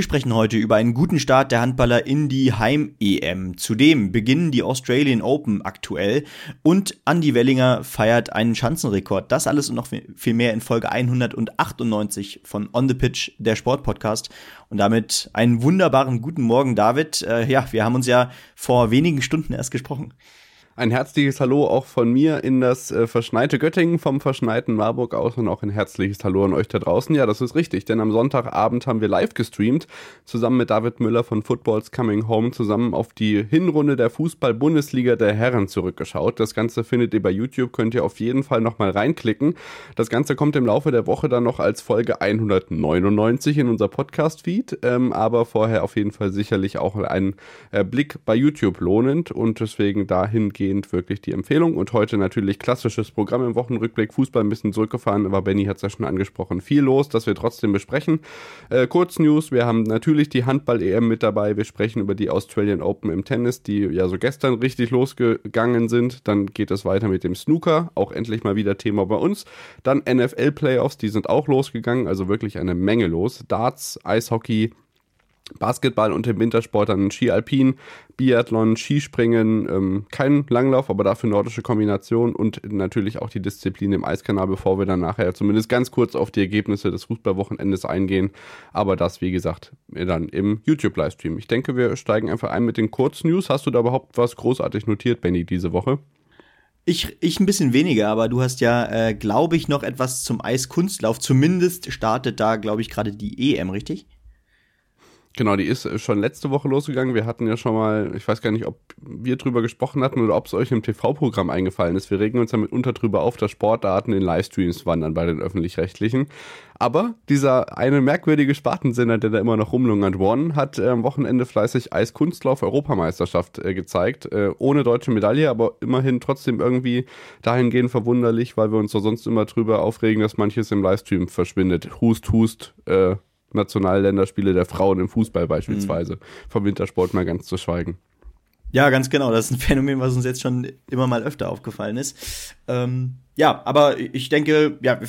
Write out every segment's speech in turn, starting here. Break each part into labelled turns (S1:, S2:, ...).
S1: Wir sprechen heute über einen guten Start der Handballer in die Heim-EM. Zudem beginnen die Australian Open aktuell und Andy Wellinger feiert einen Schanzenrekord. Das alles und noch viel mehr in Folge 198 von On the Pitch, der Sportpodcast. Und damit einen wunderbaren guten Morgen, David. Äh, ja, wir haben uns ja vor wenigen Stunden erst gesprochen.
S2: Ein herzliches Hallo auch von mir in das äh, verschneite Göttingen, vom verschneiten Marburg aus und auch ein herzliches Hallo an euch da draußen. Ja, das ist richtig, denn am Sonntagabend haben wir live gestreamt, zusammen mit David Müller von Footballs Coming Home, zusammen auf die Hinrunde der Fußball-Bundesliga der Herren zurückgeschaut. Das Ganze findet ihr bei YouTube, könnt ihr auf jeden Fall nochmal reinklicken. Das Ganze kommt im Laufe der Woche dann noch als Folge 199 in unser Podcast-Feed, ähm, aber vorher auf jeden Fall sicherlich auch ein äh, Blick bei YouTube lohnend und deswegen dahingehend dahingehend wirklich die Empfehlung. Und heute natürlich klassisches Programm im Wochenrückblick. Fußball ein bisschen zurückgefahren, aber Benny hat es ja schon angesprochen. Viel los, das wir trotzdem besprechen. Äh, kurz News, wir haben natürlich die Handball-EM mit dabei. Wir sprechen über die Australian Open im Tennis, die ja so gestern richtig losgegangen sind. Dann geht es weiter mit dem Snooker, auch endlich mal wieder Thema bei uns. Dann NFL-Playoffs, die sind auch losgegangen, also wirklich eine Menge los. Darts, Eishockey, Basketball und im Wintersport dann Ski Alpin, Biathlon, Skispringen, ähm, kein Langlauf, aber dafür nordische Kombination und natürlich auch die Disziplin im Eiskanal, bevor wir dann nachher zumindest ganz kurz auf die Ergebnisse des Fußballwochenendes eingehen. Aber das, wie gesagt, dann im YouTube-Livestream. Ich denke, wir steigen einfach ein mit den Kurznews. Hast du da überhaupt was großartig notiert, Benny, diese Woche?
S1: Ich, ich ein bisschen weniger, aber du hast ja, äh, glaube ich, noch etwas zum Eiskunstlauf. Zumindest startet da, glaube ich, gerade die EM, richtig?
S2: Genau, die ist schon letzte Woche losgegangen. Wir hatten ja schon mal, ich weiß gar nicht, ob wir drüber gesprochen hatten oder ob es euch im TV-Programm eingefallen ist. Wir regen uns ja mitunter drüber auf, dass Sportdaten in Livestreams wandern bei den Öffentlich-Rechtlichen. Aber dieser eine merkwürdige Spartensender, der da immer noch rumlungert, One, hat äh, am Wochenende fleißig Eiskunstlauf-Europameisterschaft äh, gezeigt. Äh, ohne deutsche Medaille, aber immerhin trotzdem irgendwie dahingehend verwunderlich, weil wir uns so sonst immer drüber aufregen, dass manches im Livestream verschwindet. Hust, hust, äh, Nationalländerspiele der Frauen im Fußball beispielsweise. Mhm. Vom Wintersport mal ganz zu schweigen.
S1: Ja, ganz genau. Das ist ein Phänomen, was uns jetzt schon immer mal öfter aufgefallen ist. Ähm, ja, aber ich denke, ja,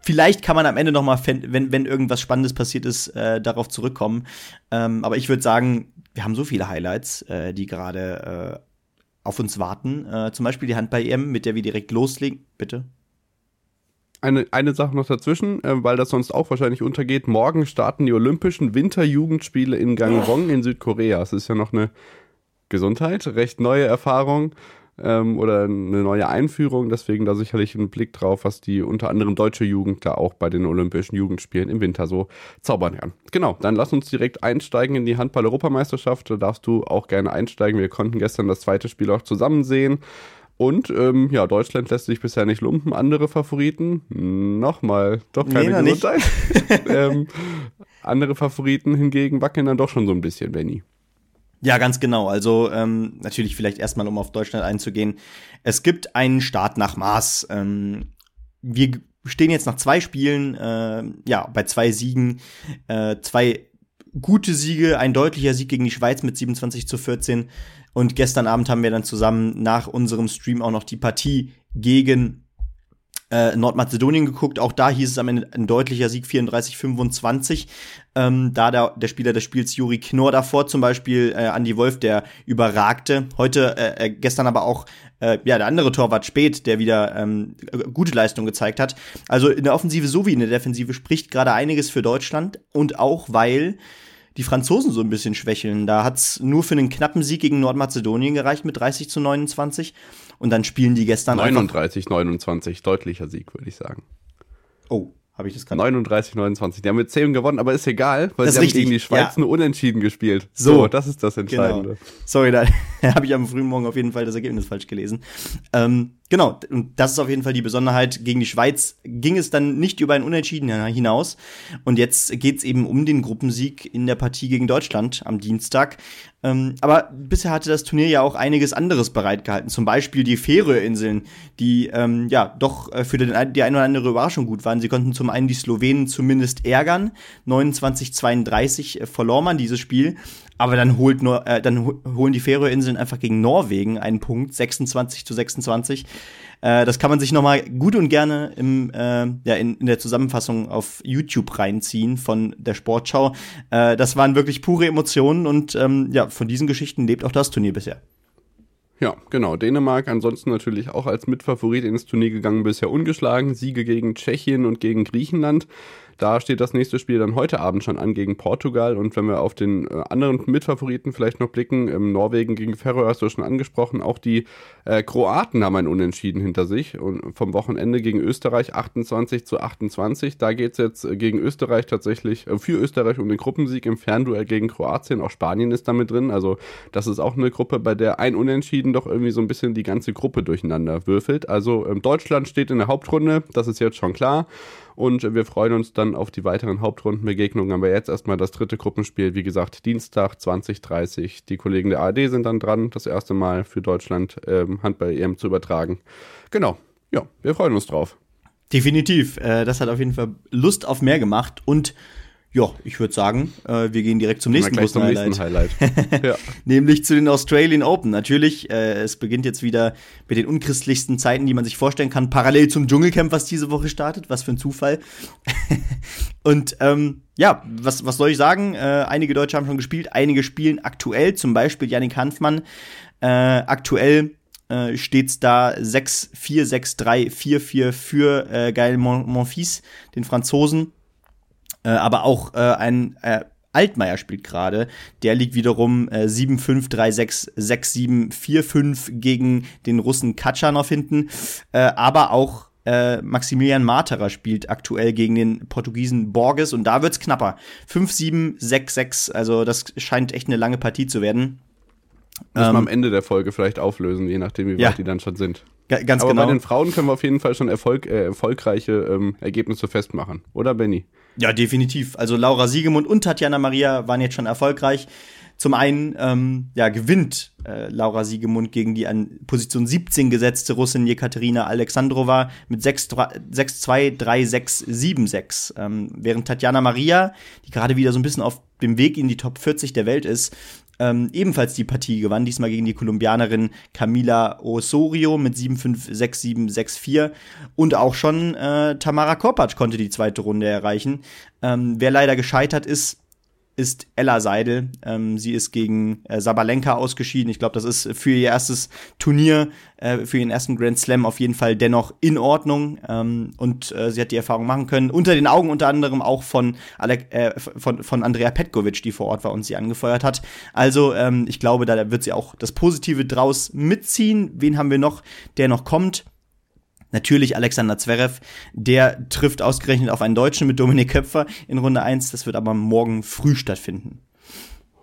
S1: vielleicht kann man am Ende noch mal, wenn, wenn irgendwas Spannendes passiert ist, äh, darauf zurückkommen. Ähm, aber ich würde sagen, wir haben so viele Highlights, äh, die gerade äh, auf uns warten. Äh, zum Beispiel die Handball-EM, mit der wir direkt loslegen. Bitte
S2: eine, eine Sache noch dazwischen, äh, weil das sonst auch wahrscheinlich untergeht. Morgen starten die Olympischen Winterjugendspiele in Gangwon in Südkorea. Es ist ja noch eine Gesundheit, recht neue Erfahrung ähm, oder eine neue Einführung. Deswegen da sicherlich ein Blick drauf, was die unter anderem deutsche Jugend da auch bei den Olympischen Jugendspielen im Winter so zaubern kann. Genau, dann lass uns direkt einsteigen in die Handball-Europameisterschaft. Da darfst du auch gerne einsteigen. Wir konnten gestern das zweite Spiel auch zusammen sehen. Und ähm, ja, Deutschland lässt sich bisher nicht lumpen. Andere Favoriten, nochmal, doch keine nee, Gesundheit. ähm, andere Favoriten hingegen wackeln dann doch schon so ein bisschen, Benny.
S1: Ja, ganz genau. Also ähm, natürlich vielleicht erstmal, um auf Deutschland einzugehen. Es gibt einen Start nach Maß. Ähm, wir stehen jetzt nach zwei Spielen, äh, ja, bei zwei Siegen, äh, zwei gute Siege, ein deutlicher Sieg gegen die Schweiz mit 27 zu 14 und gestern Abend haben wir dann zusammen nach unserem Stream auch noch die Partie gegen äh, Nordmazedonien geguckt. Auch da hieß es am Ende ein deutlicher Sieg 34-25. Ähm, da der, der Spieler des Spiels Juri Knorr davor zum Beispiel äh, Andy Wolf, der überragte. Heute, äh, äh, gestern aber auch äh, ja der andere Torwart spät, der wieder ähm, gute Leistung gezeigt hat. Also in der Offensive sowie in der Defensive spricht gerade einiges für Deutschland und auch weil die Franzosen so ein bisschen schwächeln. Da hat es nur für einen knappen Sieg gegen Nordmazedonien gereicht mit 30 zu 29. Und dann spielen die gestern
S2: 39, 29, deutlicher Sieg, würde ich sagen.
S1: Oh, habe ich das gerade?
S2: 39, 29. Die haben mit 10 gewonnen, aber ist egal, weil
S1: das
S2: sie
S1: haben
S2: gegen die Schweiz ja. nur unentschieden gespielt.
S1: So, so, das ist das Entscheidende. Genau. Sorry, da, habe ich am frühen Morgen auf jeden Fall das Ergebnis falsch gelesen. Ähm, genau, und das ist auf jeden Fall die Besonderheit. Gegen die Schweiz ging es dann nicht über ein Unentschieden hinaus. Und jetzt geht's eben um den Gruppensieg in der Partie gegen Deutschland am Dienstag. Ähm, aber bisher hatte das Turnier ja auch einiges anderes bereitgehalten. Zum Beispiel die Färöerinseln, die ähm, ja doch äh, für den, die eine oder andere Überraschung gut waren. Sie konnten zum einen die Slowenen zumindest ärgern. 29-32 äh, verlor man dieses Spiel. Aber dann holt nur, äh, dann holen die Färöerinseln einfach gegen Norwegen einen Punkt, 26 zu 26. Äh, das kann man sich noch mal gut und gerne im, äh, ja, in, in der Zusammenfassung auf YouTube reinziehen von der Sportschau. Äh, das waren wirklich pure Emotionen und ähm, ja, von diesen Geschichten lebt auch das Turnier bisher.
S2: Ja, genau. Dänemark ansonsten natürlich auch als Mitfavorit ins Turnier gegangen, bisher ungeschlagen. Siege gegen Tschechien und gegen Griechenland. Da steht das nächste Spiel dann heute Abend schon an gegen Portugal. Und wenn wir auf den äh, anderen Mitfavoriten vielleicht noch blicken, im Norwegen gegen Ferro hast du schon angesprochen, auch die äh, Kroaten haben ein Unentschieden hinter sich. Und vom Wochenende gegen Österreich 28 zu 28. Da geht es jetzt äh, gegen Österreich tatsächlich, äh, für Österreich um den Gruppensieg im Fernduell gegen Kroatien. Auch Spanien ist damit drin. Also das ist auch eine Gruppe, bei der ein Unentschieden doch irgendwie so ein bisschen die ganze Gruppe durcheinander würfelt. Also ähm, Deutschland steht in der Hauptrunde, das ist jetzt schon klar. Und wir freuen uns dann auf die weiteren Hauptrundenbegegnungen. Aber jetzt erstmal das dritte Gruppenspiel. Wie gesagt, Dienstag 2030. Die Kollegen der ARD sind dann dran, das erste Mal für Deutschland ähm, Handball-EM zu übertragen. Genau. Ja, wir freuen uns drauf.
S1: Definitiv. Äh, das hat auf jeden Fall Lust auf mehr gemacht und ja, ich würde sagen, äh, wir gehen direkt zum nächsten großen Highlight. Highlight. ja. Nämlich zu den Australian Open. Natürlich, äh, es beginnt jetzt wieder mit den unchristlichsten Zeiten, die man sich vorstellen kann, parallel zum Dschungelcamp, was diese Woche startet. Was für ein Zufall. Und ähm, ja, was, was soll ich sagen? Äh, einige Deutsche haben schon gespielt, einige spielen aktuell, zum Beispiel Yannick Hanfmann. Äh, aktuell äh, steht's da 6-4, 6-3, 4-4 für äh, Gaël Monfils, den Franzosen. Äh, aber auch äh, ein äh, Altmaier spielt gerade. Der liegt wiederum äh, 7-5, 3-6, 6-7, 4-5 gegen den Russen Katschanov hinten. Äh, aber auch äh, Maximilian Materer spielt aktuell gegen den Portugiesen Borges und da wird's knapper. 5-7, 6-6, also das scheint echt eine lange Partie zu werden.
S2: Müssen ähm, wir am Ende der Folge vielleicht auflösen, je nachdem, wie weit ja. die dann schon sind.
S1: G ganz Aber genau.
S2: bei den Frauen können wir auf jeden Fall schon Erfolg, äh, erfolgreiche ähm, Ergebnisse festmachen, oder Benny?
S1: Ja, definitiv. Also Laura Siegemund und Tatjana Maria waren jetzt schon erfolgreich. Zum einen ähm, ja, gewinnt äh, Laura Siegemund gegen die an Position 17 gesetzte Russin Jekaterina Alexandrova mit 6-2-3-6-7-6. Ähm, während Tatjana Maria, die gerade wieder so ein bisschen auf dem Weg in die Top 40 der Welt ist, ähm, ebenfalls die Partie gewann, diesmal gegen die Kolumbianerin Camila Osorio mit 7-5, 6-7, 6-4. Und auch schon äh, Tamara Kopacz konnte die zweite Runde erreichen. Ähm, wer leider gescheitert ist, ist Ella Seidel. Ähm, sie ist gegen äh, Sabalenka ausgeschieden. Ich glaube, das ist für ihr erstes Turnier, äh, für ihren ersten Grand Slam auf jeden Fall dennoch in Ordnung. Ähm, und äh, sie hat die Erfahrung machen können. Unter den Augen unter anderem auch von, Alec, äh, von, von Andrea Petkovic, die vor Ort war und sie angefeuert hat. Also ähm, ich glaube, da wird sie auch das Positive draus mitziehen. Wen haben wir noch, der noch kommt? Natürlich Alexander Zverev, der trifft ausgerechnet auf einen Deutschen mit Dominik Köpfer in Runde 1. Das wird aber morgen früh stattfinden.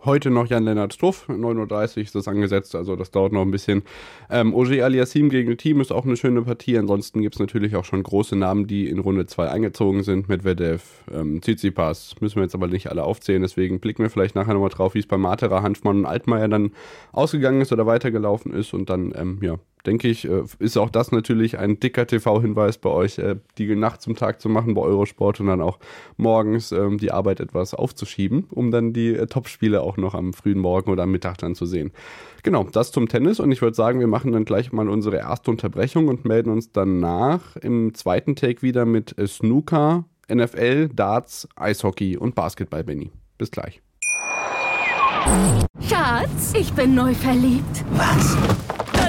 S2: Heute noch Jan-Lennart Struff, 9.30 Uhr ist das angesetzt, also das dauert noch ein bisschen. Ähm, Oje Aliassim gegen Team ist auch eine schöne Partie. Ansonsten gibt es natürlich auch schon große Namen, die in Runde 2 eingezogen sind. Medvedev, ähm, Tsitsipas, müssen wir jetzt aber nicht alle aufzählen. Deswegen blicken wir vielleicht nachher nochmal drauf, wie es bei Matera, Hanfmann und Altmaier dann ausgegangen ist oder weitergelaufen ist. Und dann, ähm, ja, denke ich, äh, ist auch das natürlich ein dicker TV-Hinweis bei euch, äh, die Nacht zum Tag zu machen bei Eurosport und dann auch morgens ähm, die Arbeit etwas aufzuschieben, um dann die äh, Top-Spiele auch noch am frühen Morgen oder am Mittag dann zu sehen. Genau, das zum Tennis und ich würde sagen, wir machen dann gleich mal unsere erste Unterbrechung und melden uns danach im zweiten Take wieder mit Snooker, NFL, Darts, Eishockey und Basketball, Benny. Bis gleich.
S3: Schatz, ich bin neu verliebt.
S4: Was?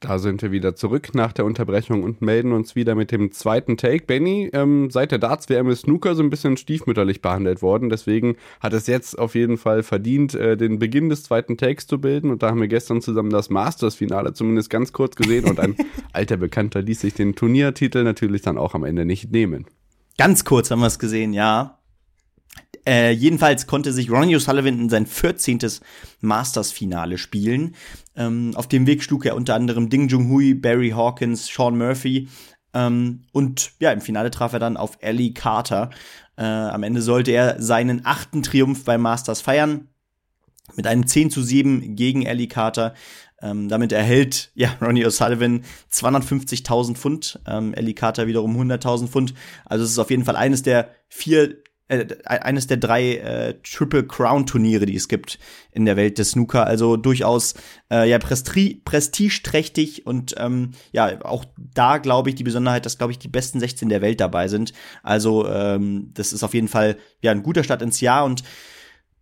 S2: Da sind wir wieder zurück nach der Unterbrechung und melden uns wieder mit dem zweiten Take. Benny, ähm, seit der Darts-WM ist Snooker so ein bisschen stiefmütterlich behandelt worden. Deswegen hat es jetzt auf jeden Fall verdient, äh, den Beginn des zweiten Takes zu bilden. Und da haben wir gestern zusammen das Masters-Finale zumindest ganz kurz gesehen. Und ein alter Bekannter ließ sich den Turniertitel natürlich dann auch am Ende nicht nehmen.
S1: Ganz kurz haben wir es gesehen, ja. Äh, jedenfalls konnte sich Ronnie O'Sullivan in sein 14. Masters-Finale spielen. Ähm, auf dem Weg schlug er unter anderem Ding Junhui, Barry Hawkins, Sean Murphy. Ähm, und ja, im Finale traf er dann auf Ellie Carter. Äh, am Ende sollte er seinen achten Triumph beim Masters feiern. Mit einem 10 zu 7 gegen Ellie Carter. Ähm, damit erhält ja Ronnie O'Sullivan 250.000 Pfund, ähm, Ellie Carter wiederum 100.000 Pfund. Also es ist auf jeden Fall eines der vier äh, eines der drei äh, Triple Crown Turniere, die es gibt in der Welt des Snooker. Also durchaus äh, ja presti prestigeträchtig und ähm, ja auch da glaube ich die Besonderheit, dass glaube ich die besten 16 der Welt dabei sind. Also ähm, das ist auf jeden Fall ja ein guter Start ins Jahr und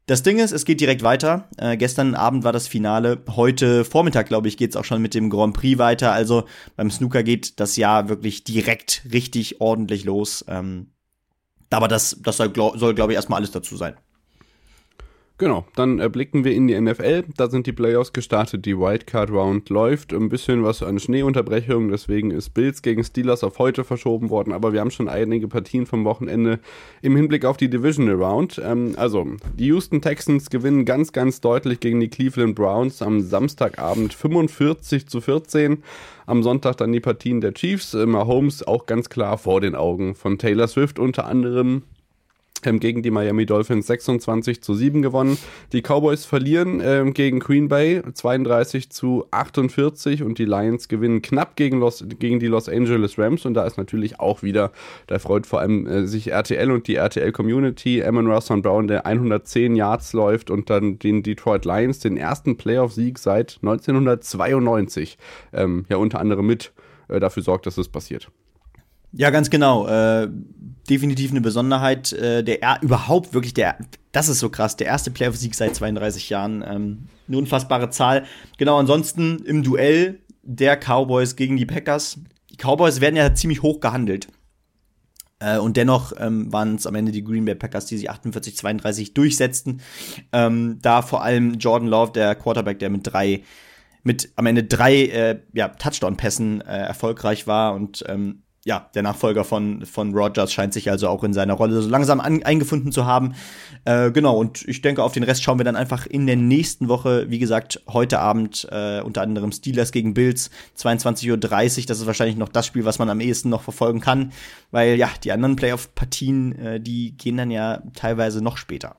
S1: das Ding ist, es geht direkt weiter. Äh, gestern Abend war das Finale. Heute Vormittag, glaube ich, geht's auch schon mit dem Grand Prix weiter. Also beim Snooker geht das Jahr wirklich direkt richtig ordentlich los. Ähm, aber das, das soll, soll glaube ich, erstmal alles dazu sein.
S2: Genau, dann äh, blicken wir in die NFL. Da sind die Playoffs gestartet, die Wildcard Round läuft. Ein bisschen was an Schneeunterbrechung, deswegen ist Bills gegen Steelers auf heute verschoben worden. Aber wir haben schon einige Partien vom Wochenende im Hinblick auf die Divisional Round. Ähm, also, die Houston Texans gewinnen ganz, ganz deutlich gegen die Cleveland Browns am Samstagabend 45 zu 14. Am Sonntag dann die Partien der Chiefs. Mahomes auch ganz klar vor den Augen von Taylor Swift unter anderem ähm, gegen die Miami Dolphins 26 zu 7 gewonnen. Die Cowboys verlieren ähm, gegen Green Bay 32 zu 48 und die Lions gewinnen knapp gegen, Los, gegen die Los Angeles Rams und da ist natürlich auch wieder, da freut vor allem äh, sich RTL und die RTL Community, Amon Russell Brown, der 110 Yards läuft und dann den Detroit Lions, den ersten Playoff-Sieg seit 1992, ähm, ja unter anderem mit äh, dafür sorgt, dass es passiert.
S1: Ja, ganz genau. Äh, definitiv eine Besonderheit. Äh, der er überhaupt wirklich der, das ist so krass, der erste Playoff-Sieg seit 32 Jahren. Ähm, eine unfassbare Zahl. Genau, ansonsten im Duell der Cowboys gegen die Packers. Die Cowboys werden ja ziemlich hoch gehandelt. Äh, und dennoch ähm, waren es am Ende die Green Bay Packers, die sich 48-32 durchsetzten. Ähm, da vor allem Jordan Love, der Quarterback, der mit drei mit am Ende drei äh, ja, Touchdown-Pässen äh, erfolgreich war und ähm, ja, der Nachfolger von, von Rogers scheint sich also auch in seiner Rolle so langsam an, eingefunden zu haben. Äh, genau, und ich denke, auf den Rest schauen wir dann einfach in der nächsten Woche. Wie gesagt, heute Abend äh, unter anderem Steelers gegen Bills, 22.30 Uhr. Das ist wahrscheinlich noch das Spiel, was man am ehesten noch verfolgen kann, weil ja, die anderen Playoff-Partien, äh, die gehen dann ja teilweise noch später.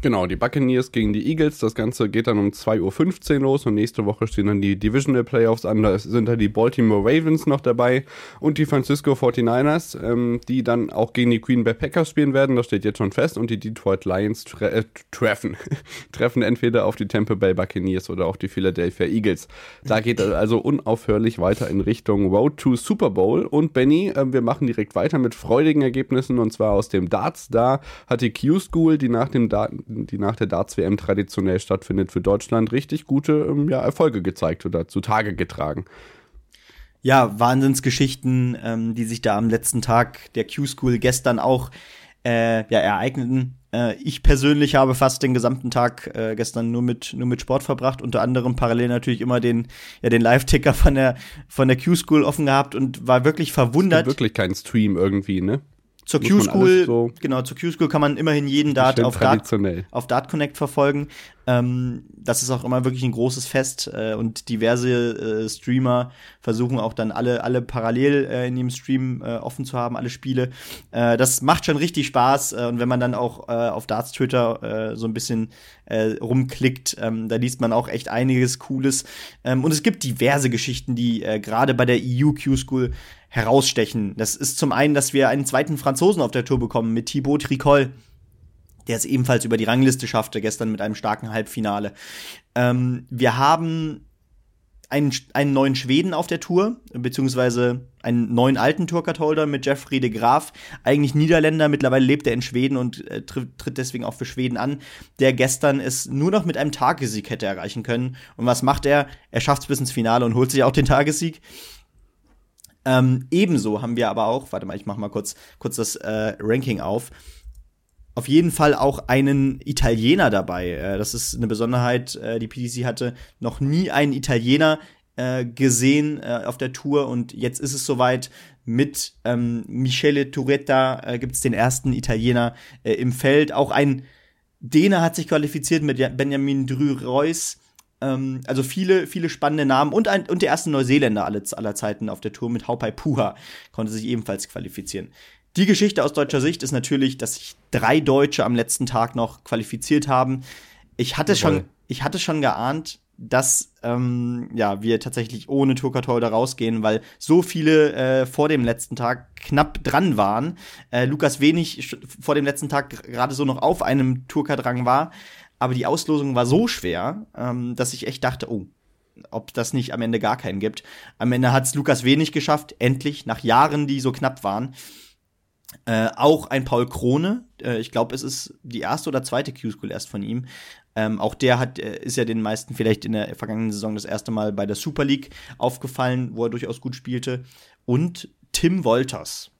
S2: Genau, die Buccaneers gegen die Eagles. Das Ganze geht dann um 2.15 Uhr los und nächste Woche stehen dann die Divisional Playoffs an. Da sind dann die Baltimore Ravens noch dabei und die Francisco 49ers, ähm, die dann auch gegen die Green Bay Packers spielen werden. Das steht jetzt schon fest. Und die Detroit Lions tre äh, treffen. treffen entweder auf die Tampa Bay Buccaneers oder auf die Philadelphia Eagles. Da geht also unaufhörlich weiter in Richtung Road to Super Bowl. Und Benny, äh, wir machen direkt weiter mit freudigen Ergebnissen und zwar aus dem Darts. Da hat die Q-School, die nach dem Daten die nach der Darts-WM traditionell stattfindet, für Deutschland richtig gute ähm, ja, Erfolge gezeigt oder zutage getragen.
S1: Ja, Wahnsinnsgeschichten, ähm, die sich da am letzten Tag der Q-School gestern auch äh, ja, ereigneten. Äh, ich persönlich habe fast den gesamten Tag äh, gestern nur mit, nur mit Sport verbracht, unter anderem parallel natürlich immer den, ja, den Live-Ticker von der, von der Q-School offen gehabt und war wirklich verwundert.
S2: Es wirklich kein Stream irgendwie, ne?
S1: Zur Q-School, so genau, zur Q-School kann man immerhin jeden Dart auf Dart, auf Dart Connect verfolgen. Ähm, das ist auch immer wirklich ein großes Fest äh, und diverse äh, Streamer versuchen auch dann alle, alle parallel äh, in dem Stream äh, offen zu haben, alle Spiele. Äh, das macht schon richtig Spaß äh, und wenn man dann auch auf Darts Twitter so ein bisschen rumklickt, ähm, da liest man auch echt einiges Cooles. Ähm, und es gibt diverse Geschichten, die gerade bei der EU Q-School herausstechen. Das ist zum einen, dass wir einen zweiten Franzosen auf der Tour bekommen mit Thibaut Tricol, der es ebenfalls über die Rangliste schaffte, gestern mit einem starken Halbfinale. Ähm, wir haben einen, einen neuen Schweden auf der Tour, beziehungsweise einen neuen alten Tourcard-Holder mit Jeffrey de Graaf, eigentlich Niederländer, mittlerweile lebt er in Schweden und äh, tritt, tritt deswegen auch für Schweden an, der gestern es nur noch mit einem Tagessieg hätte erreichen können. Und was macht er? Er schafft es bis ins Finale und holt sich auch den Tagessieg. Ähm, ebenso haben wir aber auch, warte mal, ich mach mal kurz, kurz das äh, Ranking auf auf jeden Fall auch einen Italiener dabei. Äh, das ist eine Besonderheit. Äh, die PDC hatte noch nie einen Italiener äh, gesehen äh, auf der Tour und jetzt ist es soweit. Mit ähm, Michele Turetta äh, gibt es den ersten Italiener äh, im Feld. Auch ein Däne hat sich qualifiziert mit Benjamin Drü-Reus. Ähm, also viele, viele spannende Namen und, ein, und der erste Neuseeländer aller, aller Zeiten auf der Tour mit Haupai Puha konnte sich ebenfalls qualifizieren. Die Geschichte aus deutscher Sicht ist natürlich, dass sich drei Deutsche am letzten Tag noch qualifiziert haben. Ich hatte Jawohl. schon, ich hatte schon geahnt, dass ähm, ja wir tatsächlich ohne Tourkartol rausgehen, weil so viele äh, vor dem letzten Tag knapp dran waren. Äh, Lukas Wenig vor dem letzten Tag gerade so noch auf einem Tourkardrang war, aber die Auslosung war so schwer, ähm, dass ich echt dachte, oh, ob das nicht am Ende gar keinen gibt. Am Ende hat es Lukas Wenig geschafft, endlich nach Jahren, die so knapp waren. Äh, auch ein Paul Krone, äh, ich glaube, es ist die erste oder zweite Q-School erst von ihm. Ähm, auch der hat, äh, ist ja den meisten vielleicht in der vergangenen Saison das erste Mal bei der Super League aufgefallen, wo er durchaus gut spielte. Und Tim Wolters.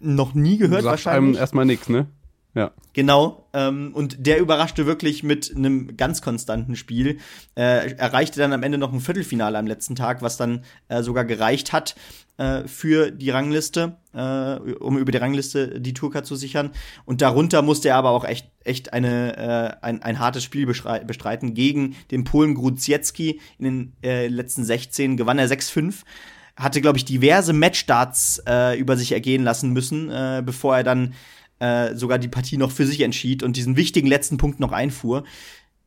S1: Noch nie gehört
S2: Sagt
S1: wahrscheinlich.
S2: Einem erstmal nichts, ne?
S1: Ja. Genau. Ähm, und der überraschte wirklich mit einem ganz konstanten Spiel. Äh, erreichte dann am Ende noch ein Viertelfinale am letzten Tag, was dann äh, sogar gereicht hat äh, für die Rangliste, äh, um über die Rangliste die Tourcard zu sichern. Und darunter musste er aber auch echt, echt eine, äh, ein, ein hartes Spiel bestreiten gegen den Polen Grudziecki. In den äh, letzten 16 gewann er 6-5 hatte, glaube ich, diverse Matchstarts äh, über sich ergehen lassen müssen, äh, bevor er dann äh, sogar die Partie noch für sich entschied und diesen wichtigen letzten Punkt noch einfuhr.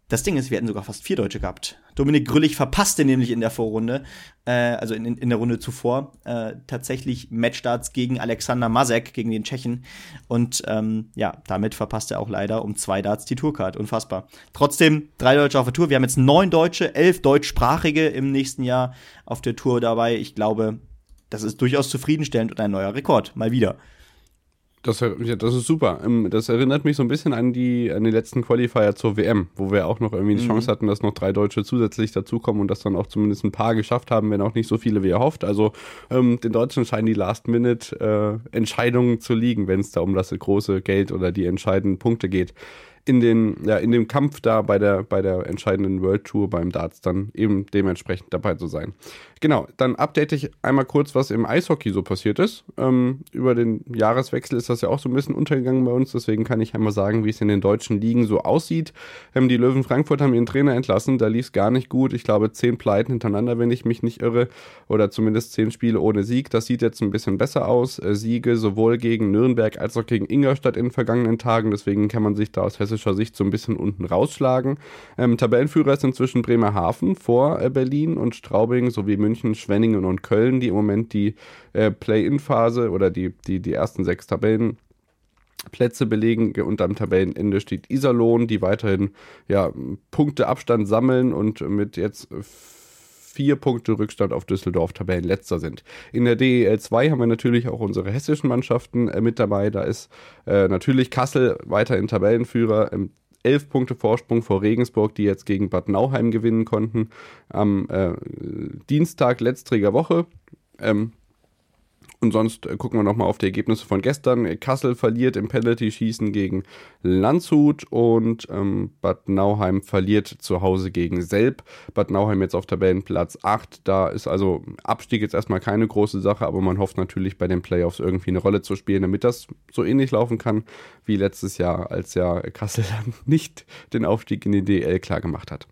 S1: Das Ding ist, wir hätten sogar fast vier Deutsche gehabt. Dominik Grüllig verpasste nämlich in der Vorrunde, äh, also in, in der Runde zuvor, äh, tatsächlich Matchstarts gegen Alexander Masek, gegen den Tschechen. Und ähm, ja, damit verpasste er auch leider um zwei Darts die Tourcard. Unfassbar. Trotzdem drei Deutsche auf der Tour. Wir haben jetzt neun Deutsche, elf deutschsprachige im nächsten Jahr auf der Tour dabei. Ich glaube, das ist durchaus zufriedenstellend und ein neuer Rekord. Mal wieder.
S2: Das, ja, das ist super. Ähm, das erinnert mich so ein bisschen an die, an die letzten Qualifier zur WM, wo wir auch noch irgendwie die mhm. Chance hatten, dass noch drei Deutsche zusätzlich dazukommen und das dann auch zumindest ein paar geschafft haben, wenn auch nicht so viele wie erhofft. Also ähm, den Deutschen scheinen die Last-Minute-Entscheidungen äh, zu liegen, wenn es da um das große Geld oder die entscheidenden Punkte geht in, den, ja, in dem Kampf da bei der, bei der entscheidenden World Tour beim Darts dann eben dementsprechend dabei zu sein. Genau, dann update ich einmal kurz, was im Eishockey so passiert ist. Ähm, über den Jahreswechsel ist das ja auch so ein bisschen untergegangen bei uns, deswegen kann ich einmal sagen, wie es in den deutschen Ligen so aussieht. Ähm, die Löwen Frankfurt haben ihren Trainer entlassen, da lief es gar nicht gut. Ich glaube, zehn Pleiten hintereinander, wenn ich mich nicht irre, oder zumindest zehn Spiele ohne Sieg. Das sieht jetzt ein bisschen besser aus. Äh, Siege sowohl gegen Nürnberg als auch gegen Ingolstadt in den vergangenen Tagen, deswegen kann man sich da aus hessischer Sicht so ein bisschen unten rausschlagen. Ähm, Tabellenführer ist inzwischen Bremerhaven vor äh, Berlin und Straubing sowie München München, Schwenningen und Köln, die im Moment die äh, Play-In-Phase oder die, die, die ersten sechs Tabellen Plätze belegen und am Tabellenende steht Iserlohn, die weiterhin ja, Punkteabstand sammeln und mit jetzt vier Punkte Rückstand auf Düsseldorf Tabellenletzter sind. In der DEL 2 haben wir natürlich auch unsere hessischen Mannschaften äh, mit dabei. Da ist äh, natürlich Kassel weiterhin Tabellenführer. Im elf Punkte Vorsprung vor Regensburg, die jetzt gegen Bad Nauheim gewinnen konnten. Am äh, Dienstag letztriger Woche. Ähm, und sonst äh, gucken wir nochmal auf die Ergebnisse von gestern. Kassel verliert im Penalty-Schießen gegen Landshut und ähm, Bad Nauheim verliert zu Hause gegen Selb. Bad Nauheim jetzt auf Tabellenplatz 8. Da ist also Abstieg jetzt erstmal keine große Sache, aber man hofft natürlich bei den Playoffs irgendwie eine Rolle zu spielen, damit das so ähnlich laufen kann wie letztes Jahr, als ja Kassel dann nicht den Aufstieg in die DL klar gemacht hat.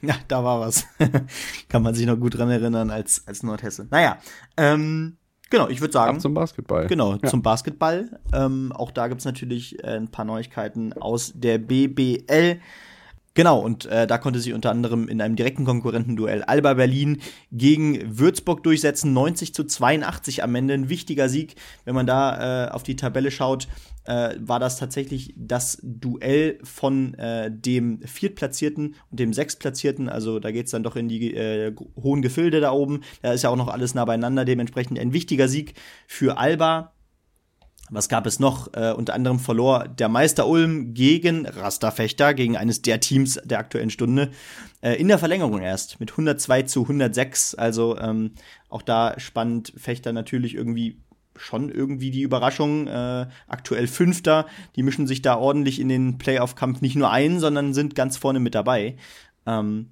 S1: Ja, da war was. kann man sich noch gut dran erinnern als, als Nordhesse. Naja, ähm, Genau, ich würde sagen.
S2: Ab zum Basketball.
S1: Genau, ja. zum Basketball. Ähm, auch da gibt es natürlich äh, ein paar Neuigkeiten aus der BBL. Genau, und äh, da konnte sich unter anderem in einem direkten Konkurrentenduell Alba Berlin gegen Würzburg durchsetzen. 90 zu 82 am Ende. Ein wichtiger Sieg. Wenn man da äh, auf die Tabelle schaut, äh, war das tatsächlich das Duell von äh, dem Viertplatzierten und dem Sechstplatzierten. Also da geht's dann doch in die äh, hohen Gefilde da oben. Da ist ja auch noch alles nah beieinander. Dementsprechend ein wichtiger Sieg für Alba. Was gab es noch? Äh, unter anderem verlor der Meister Ulm gegen Rasterfechter, gegen eines der Teams der aktuellen Stunde, äh, in der Verlängerung erst mit 102 zu 106. Also ähm, auch da spannend. Fechter natürlich irgendwie schon irgendwie die Überraschung. Äh, aktuell Fünfter. Die mischen sich da ordentlich in den Playoff-Kampf nicht nur ein, sondern sind ganz vorne mit dabei. Ähm,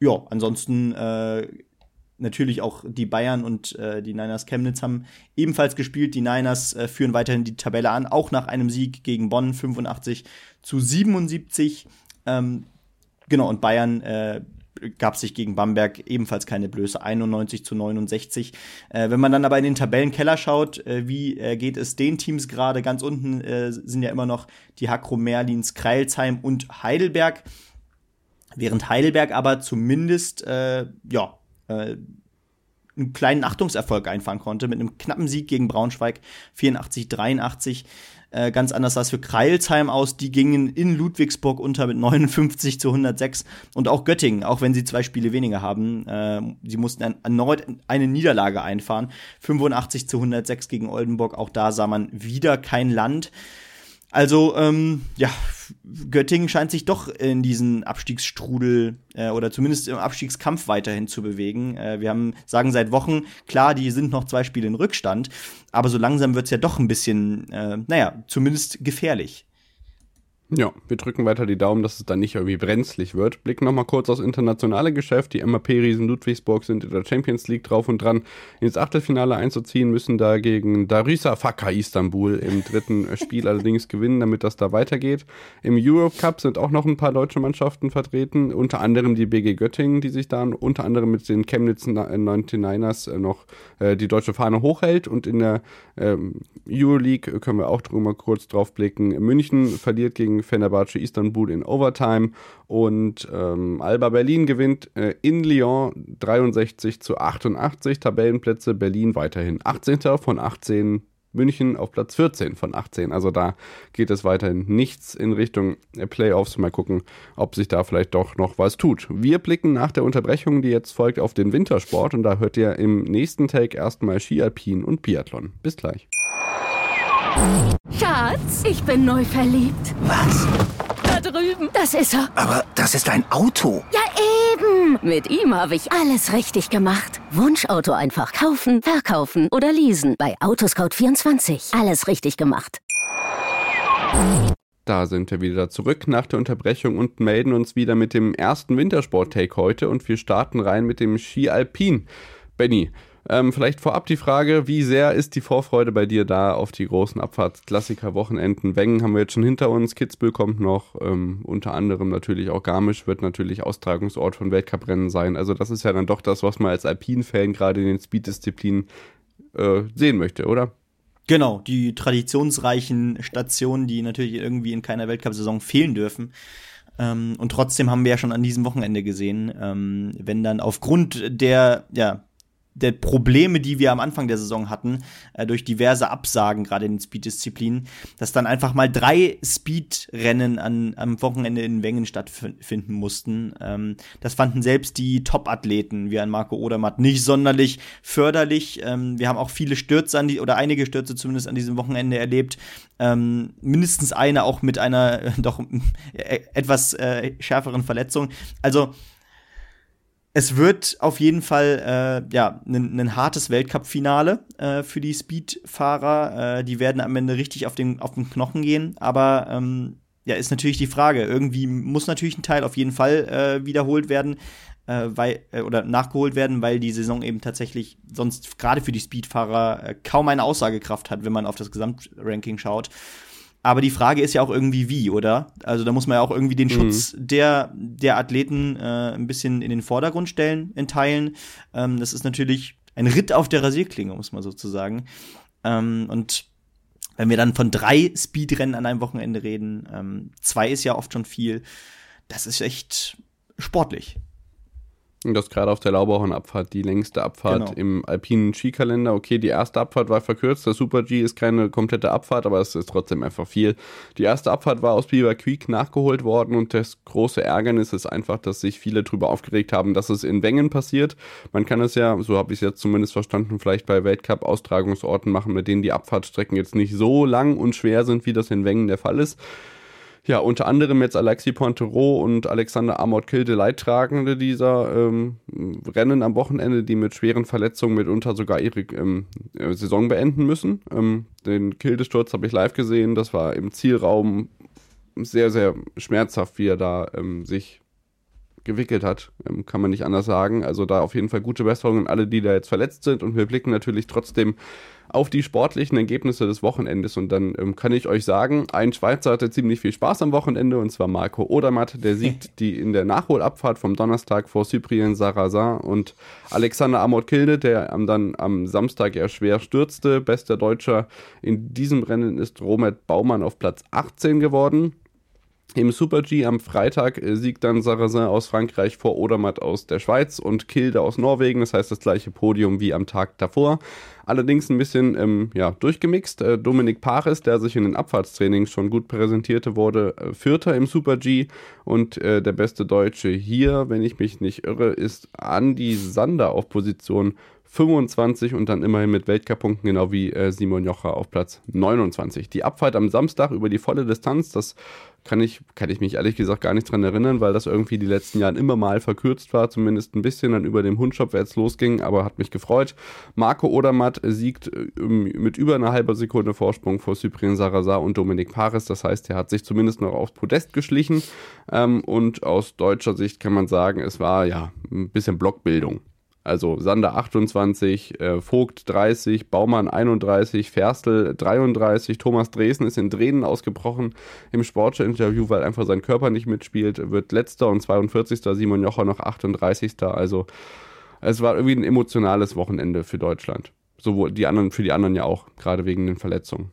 S1: ja, ansonsten äh, natürlich auch die Bayern und äh, die Niners Chemnitz haben ebenfalls gespielt. Die Niners äh, führen weiterhin die Tabelle an, auch nach einem Sieg gegen Bonn 85 zu 77. Ähm, genau, und Bayern äh, gab sich gegen Bamberg ebenfalls keine Blöße, 91 zu 69. Äh, wenn man dann aber in den Tabellenkeller schaut, äh, wie äh, geht es den Teams gerade? Ganz unten äh, sind ja immer noch die Hakro Merlins, Kreilsheim und Heidelberg. Während Heidelberg aber zumindest, äh, ja, äh, einen kleinen Achtungserfolg einfahren konnte mit einem knappen Sieg gegen Braunschweig 84 83 äh, ganz anders sah es für Kreilsheim aus. Die gingen in Ludwigsburg unter mit 59 zu 106 und auch Göttingen auch wenn sie zwei Spiele weniger haben äh, sie mussten erneut eine Niederlage einfahren. 85 zu 106 gegen Oldenburg. Auch da sah man wieder kein Land also, ähm, ja, Göttingen scheint sich doch in diesen Abstiegsstrudel äh, oder zumindest im Abstiegskampf weiterhin zu bewegen. Äh, wir haben, sagen seit Wochen, klar, die sind noch zwei Spiele in Rückstand, aber so langsam wird's ja doch ein bisschen, äh, naja, zumindest gefährlich.
S2: Ja, wir drücken weiter die Daumen, dass es dann nicht irgendwie brenzlig wird. Blicken nochmal kurz aufs internationale Geschäft. Die MAP-Riesen Ludwigsburg sind in der Champions League drauf und dran, ins Achtelfinale einzuziehen, müssen da gegen Darisa Faka Istanbul im dritten Spiel allerdings gewinnen, damit das da weitergeht. Im Europe Cup sind auch noch ein paar deutsche Mannschaften vertreten, unter anderem die BG Göttingen, die sich da unter anderem mit den Chemnitz 99ers äh, noch äh, die deutsche Fahne hochhält und in der ähm, Euroleague können wir auch drüber kurz drauf blicken. München verliert gegen Fenerbahce Istanbul in Overtime und ähm, Alba Berlin gewinnt äh, in Lyon 63 zu 88 Tabellenplätze. Berlin weiterhin 18. von 18 München auf Platz 14 von 18. Also da geht es weiterhin nichts in Richtung Playoffs. Mal gucken, ob sich da vielleicht doch noch was tut. Wir blicken nach der Unterbrechung, die jetzt folgt, auf den Wintersport und da hört ihr im nächsten Take erstmal Ski Alpin und Biathlon. Bis gleich.
S3: Schatz, ich bin neu verliebt.
S4: Was?
S3: Da drüben. Das ist er.
S4: Aber das ist ein Auto.
S3: Ja, eben. Mit ihm habe ich alles richtig gemacht. Wunschauto einfach kaufen, verkaufen oder leasen. Bei Autoscout24. Alles richtig gemacht.
S2: Da sind wir wieder zurück nach der Unterbrechung und melden uns wieder mit dem ersten Wintersport-Take heute und wir starten rein mit dem Ski Alpin. Benny, ähm, vielleicht vorab die Frage, wie sehr ist die Vorfreude bei dir da auf die großen Abfahrtsklassiker-Wochenenden? Wengen haben wir jetzt schon hinter uns, Kitzbühel kommt noch, ähm, unter anderem natürlich auch Garmisch wird natürlich Austragungsort von Weltcuprennen sein. Also das ist ja dann doch das, was man als Alpin-Fan gerade in den Speed-Disziplinen äh, sehen möchte, oder?
S1: Genau, die traditionsreichen Stationen, die natürlich irgendwie in keiner Weltcup-Saison fehlen dürfen. Ähm, und trotzdem haben wir ja schon an diesem Wochenende gesehen, ähm, wenn dann aufgrund der, ja, der Probleme, die wir am Anfang der Saison hatten, äh, durch diverse Absagen, gerade in den Speed-Disziplinen, dass dann einfach mal drei Speed-Rennen am Wochenende in Wengen stattfinden mussten. Ähm, das fanden selbst die Top-Athleten, wie ein Marco Odermatt, nicht sonderlich förderlich. Ähm, wir haben auch viele Stürze an die, oder einige Stürze zumindest an diesem Wochenende erlebt. Ähm, mindestens eine auch mit einer äh, doch äh, etwas äh, schärferen Verletzung. Also, es wird auf jeden Fall äh, ja ein hartes Weltcup-Finale äh, für die Speed-Fahrer. Äh, die werden am Ende richtig auf den auf den Knochen gehen. Aber ähm, ja, ist natürlich die Frage. Irgendwie muss natürlich ein Teil auf jeden Fall äh, wiederholt werden, äh, weil äh, oder nachgeholt werden, weil die Saison eben tatsächlich sonst gerade für die Speedfahrer äh, kaum eine Aussagekraft hat, wenn man auf das Gesamtranking schaut. Aber die Frage ist ja auch irgendwie wie, oder? Also da muss man ja auch irgendwie den mhm. Schutz der, der Athleten äh, ein bisschen in den Vordergrund stellen, in Teilen. Ähm, das ist natürlich ein Ritt auf der Rasierklinge, muss man sozusagen. Ähm, und wenn wir dann von drei Speedrennen an einem Wochenende reden, ähm, zwei ist ja oft schon viel, das ist echt sportlich.
S2: Das gerade auf der Laubauern-Abfahrt, die längste Abfahrt
S1: Genau.
S2: im alpinen Skikalender. Okay, die erste Abfahrt war verkürzt, der Super G ist keine komplette Abfahrt, aber es ist trotzdem einfach viel. Die erste Abfahrt war aus Beaver Creek nachgeholt worden und das große Ärgernis ist einfach, dass sich viele drüber aufgeregt haben, dass es in Wengen passiert. Man kann es ja, so habe ich es jetzt zumindest verstanden, vielleicht bei Weltcup-Austragungsorten machen, mit denen die Abfahrtstrecken jetzt nicht so lang und schwer sind, wie das in Wengen der Fall ist. Ja, unter anderem jetzt Alexis Pointreau und Alexander Amort Kilde Leidtragende dieser ähm, Rennen am Wochenende, die mit schweren Verletzungen mitunter sogar ihre ähm, äh, Saison beenden müssen. Ähm, den Kilde-Sturz habe ich live gesehen, das war im Zielraum sehr, sehr schmerzhaft, wie er da ähm, sich gewickelt hat, ähm, kann man nicht anders sagen. Also da auf jeden Fall gute Besserung an alle, die da jetzt verletzt sind und wir blicken natürlich trotzdem auf die sportlichen Ergebnisse des Wochenendes und dann ähm, kann ich euch sagen, ein Schweizer hatte ziemlich viel Spaß am Wochenende und zwar Marco Odermatt, der siegt die in der Nachholabfahrt vom Donnerstag vor Cyprien Sarrazin und Alexander Amort Kilde, der am, dann am Samstag eher schwer stürzte. Bester Deutscher in diesem Rennen ist Robert Baumann auf Platz 18 geworden. Im Super G am Freitag äh, siegt dann Sarrazin aus Frankreich vor Odermatt aus der Schweiz und Kilde aus Norwegen. Das heißt das gleiche Podium wie am Tag davor. Allerdings ein bisschen ähm, ja, durchgemixt. Äh, Dominik Paris, der sich in den Abfahrtstrainings schon gut präsentierte, wurde äh, Vierter im Super G. Und äh, der beste Deutsche hier, wenn ich mich nicht irre, ist Andy Sander auf Position 25 und dann immerhin mit Weltcup-Punkten, genau wie äh, Simon Jocher auf Platz 29. Die Abfahrt am Samstag über die volle Distanz, das kann ich, kann ich mich ehrlich gesagt gar nicht dran erinnern, weil das irgendwie die letzten Jahren immer mal verkürzt war, zumindest ein bisschen dann über dem Hundshop, wer jetzt losging, aber hat mich gefreut. Marco Odermatt siegt äh, mit über einer halben Sekunde Vorsprung vor Cyprien Sarrazin und Dominik Paris, das heißt, er hat sich zumindest noch aufs Podest geschlichen ähm, und aus deutscher Sicht kann man sagen, es war ja ein bisschen Blockbildung. Also Sander 28, äh, Vogt 30, Baumann 31, Ferstl 33, Thomas Dresen ist in Tränen ausgebrochen im Sportschau-Interview, weil einfach sein Körper nicht mitspielt, wird letzter und 42. Simon Jocher noch 38. Also es war irgendwie ein emotionales Wochenende für Deutschland. Sowohl die anderen, für die anderen ja auch, gerade wegen den Verletzungen.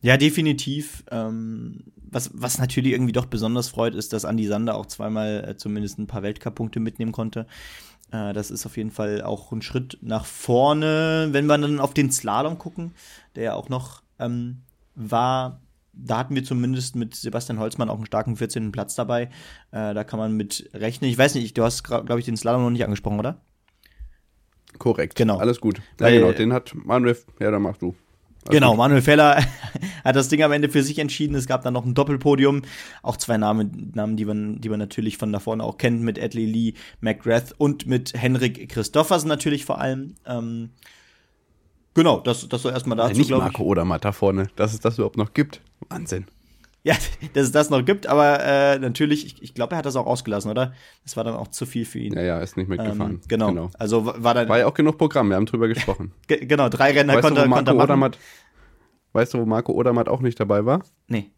S1: Ja, definitiv. Ähm, was, was natürlich irgendwie doch besonders freut, ist, dass Andi Sander auch zweimal äh, zumindest ein paar Weltcup-Punkte mitnehmen konnte. Äh, das ist auf jeden Fall auch ein Schritt nach vorne, wenn wir dann auf den Slalom gucken, der ja auch noch ähm, war. Da hatten wir zumindest mit Sebastian Holzmann auch einen starken 14. Platz dabei. Äh, da kann man mit rechnen. Ich weiß nicht, du hast, glaube ich, den Slalom noch nicht angesprochen, oder?
S2: Korrekt.
S1: Genau.
S2: Alles gut. Ja,
S1: Weil-
S2: genau. Den hat Manuel. Ja, dann mach du. Alles
S1: Genau. Manuel Feller hat das Ding am Ende für sich entschieden. Es gab dann noch ein Doppelpodium. Auch zwei Namen, Namen die, man, die man natürlich von da vorne auch kennt, mit Edley Lee McGrath und mit Henrik Christoffersen natürlich vor allem. Ähm, genau, das, das so erstmal dazu,
S2: nicht
S1: glaube
S2: Marco. Odermatt da vorne, dass es das überhaupt noch gibt. Wahnsinn.
S1: Ja, dass es das noch gibt, aber äh, natürlich, ich, ich glaube, er hat das auch ausgelassen, oder? Das war dann auch zu viel für ihn.
S2: Ja, ja, ist nicht mitgefahren.
S1: ähm, genau. Also war dann,
S2: War ja auch genug Programm, wir haben drüber gesprochen.
S1: ge- genau, drei Rennen
S2: weißt,
S1: konnte,
S2: du,
S1: konnte er machen.
S2: Odermatt, weißt du, wo Marco Odermatt auch nicht dabei war?
S1: Nee.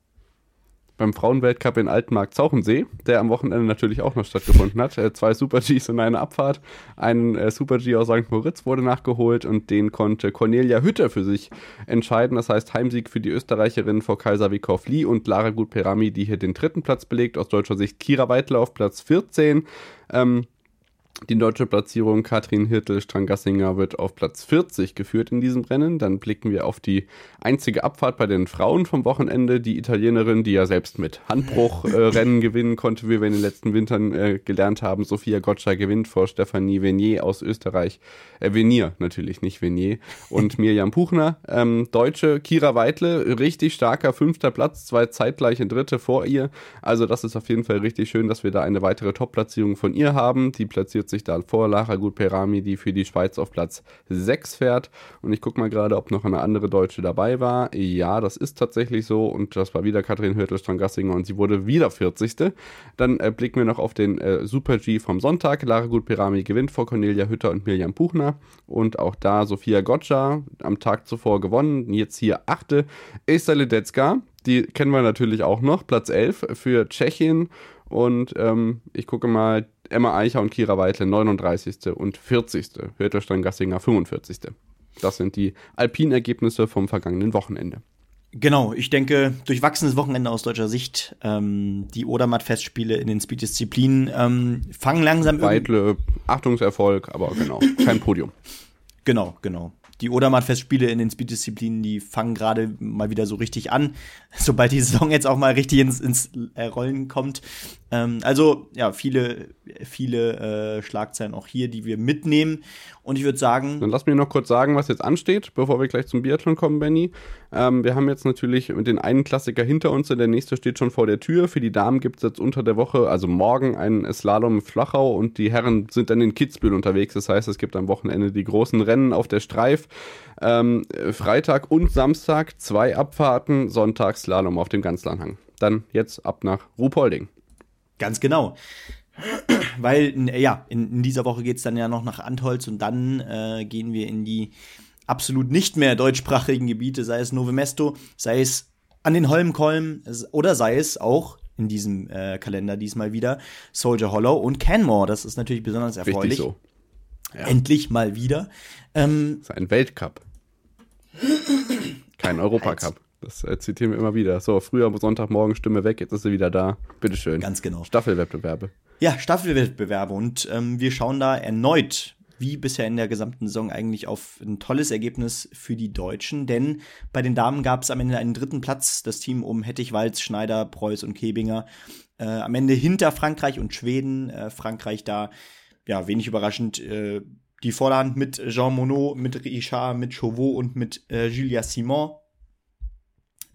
S2: Beim Frauenweltcup in Altenmarkt-Zauchensee, der am Wochenende natürlich auch noch stattgefunden hat. Äh, zwei Super-Gs und eine Abfahrt. Ein äh, Super-G aus St. Moritz wurde nachgeholt und den konnte Cornelia Hütter für sich entscheiden. Das heißt Heimsieg für die Österreicherin vor Kaiser Wikow Lee und Lara Gut-Perami, die hier den dritten Platz belegt. Aus deutscher Sicht Kira Weidler auf Platz 14. Ähm, die deutsche Platzierung Katrin Hirtel-Strangassinger wird auf Platz 40 geführt in diesem Rennen. Dann blicken wir auf die einzige Abfahrt bei den Frauen vom Wochenende. Die Italienerin, die ja selbst mit Handbruchrennen äh, Rennen gewinnen konnte, wie wir in den letzten Wintern äh, gelernt haben. Sophia Gotcha gewinnt vor Stefanie Venier aus Österreich. Äh, Venier natürlich, nicht Venier. Und Mirjam Puchner. Ähm, Deutsche Kira Weidle, richtig starker fünfter Platz, zwei zeitgleiche Dritte vor ihr. Also das ist auf jeden Fall richtig schön, dass wir da eine weitere Top-Platzierung von ihr haben. Die platziert sich da vor Lara Gut-Perami, die für die Schweiz auf Platz 6 fährt. Und ich gucke mal gerade, ob noch eine andere Deutsche dabei war. Ja, das ist tatsächlich so. Und das war wieder Katrin Hürtel-Strangassinger und sie wurde wieder 40. Dann äh, blicken wir noch auf den äh, Super-G vom Sonntag. Lara Gut-Perami gewinnt vor Cornelia Hütter und Mirjam Puchner. Und auch da Sophia Gotcha am Tag zuvor gewonnen. Jetzt hier achte. Esther Ledecka, die kennen wir natürlich auch noch. Platz 11 für Tschechien. Und ähm, ich gucke mal, Emma Eicher und Kira Weitle 39. und 40. Hürtelstein Gassinger 45. Das sind die Alpinergebnisse vom vergangenen Wochenende.
S1: Genau, ich denke, durchwachsenes Wochenende aus deutscher Sicht. Ähm, die Odermatt-Festspiele in den Speed-Disziplinen ähm, fangen langsam
S2: Weitle, Achtungserfolg, aber genau, kein Podium.
S1: Genau, genau. Die Odermatt-Festspiele in den Speed-Disziplinen, die fangen gerade mal wieder so richtig an, sobald die Saison jetzt auch mal richtig ins, ins äh, Rollen kommt. Ähm, also, ja, viele, viele äh, Schlagzeilen auch hier, die wir mitnehmen. Und ich würde sagen.
S2: Dann lass mich noch kurz sagen, was jetzt ansteht, bevor wir gleich zum Biathlon kommen, Benny. Ähm, wir haben jetzt natürlich den einen Klassiker hinter uns, der nächste steht schon vor der Tür. Für die Damen gibt es jetzt unter der Woche, also morgen, einen Slalom in Flachau und die Herren sind dann in Kitzbühel unterwegs. Das heißt, es gibt am Wochenende die großen Rennen auf der Streif. Ähm, Freitag und Samstag zwei Abfahrten, Sonntag Slalom auf dem Ganzlanhang. Dann jetzt ab nach Ruhpolding.
S1: Ganz genau. Weil, ja, in, in dieser Woche geht es dann ja noch nach Antholz und dann äh, gehen wir in die absolut nicht mehr deutschsprachigen Gebiete, sei es Nove Mesto, sei es an den Holmkolm oder sei es auch in diesem äh, Kalender diesmal wieder Soldier Hollow und Canmore. Das ist natürlich besonders erfreulich. So. Ja. Endlich mal wieder.
S2: Ähm, das ist ein Weltcup. Kein Europacup. Das äh, zitieren wir immer wieder. So, früher Sonntagmorgen Stimme weg, jetzt ist sie wieder da. Bitteschön.
S1: Ganz genau.
S2: Staffelwettbewerbe.
S1: Ja, Staffelwettbewerbe. Und ähm, wir schauen da erneut, wie bisher in der gesamten Saison, eigentlich auf ein tolles Ergebnis für die Deutschen. Denn bei den Damen gab es am Ende einen dritten Platz. Das Team um Hettich, Walz, Schneider, Preuß und Kebinger. Äh, am Ende hinter Frankreich und Schweden. Äh, Frankreich da, ja, wenig überraschend, äh, die Vorderhand mit Jean Monod, mit Richard, mit Chauveau und mit äh, Julia Simon.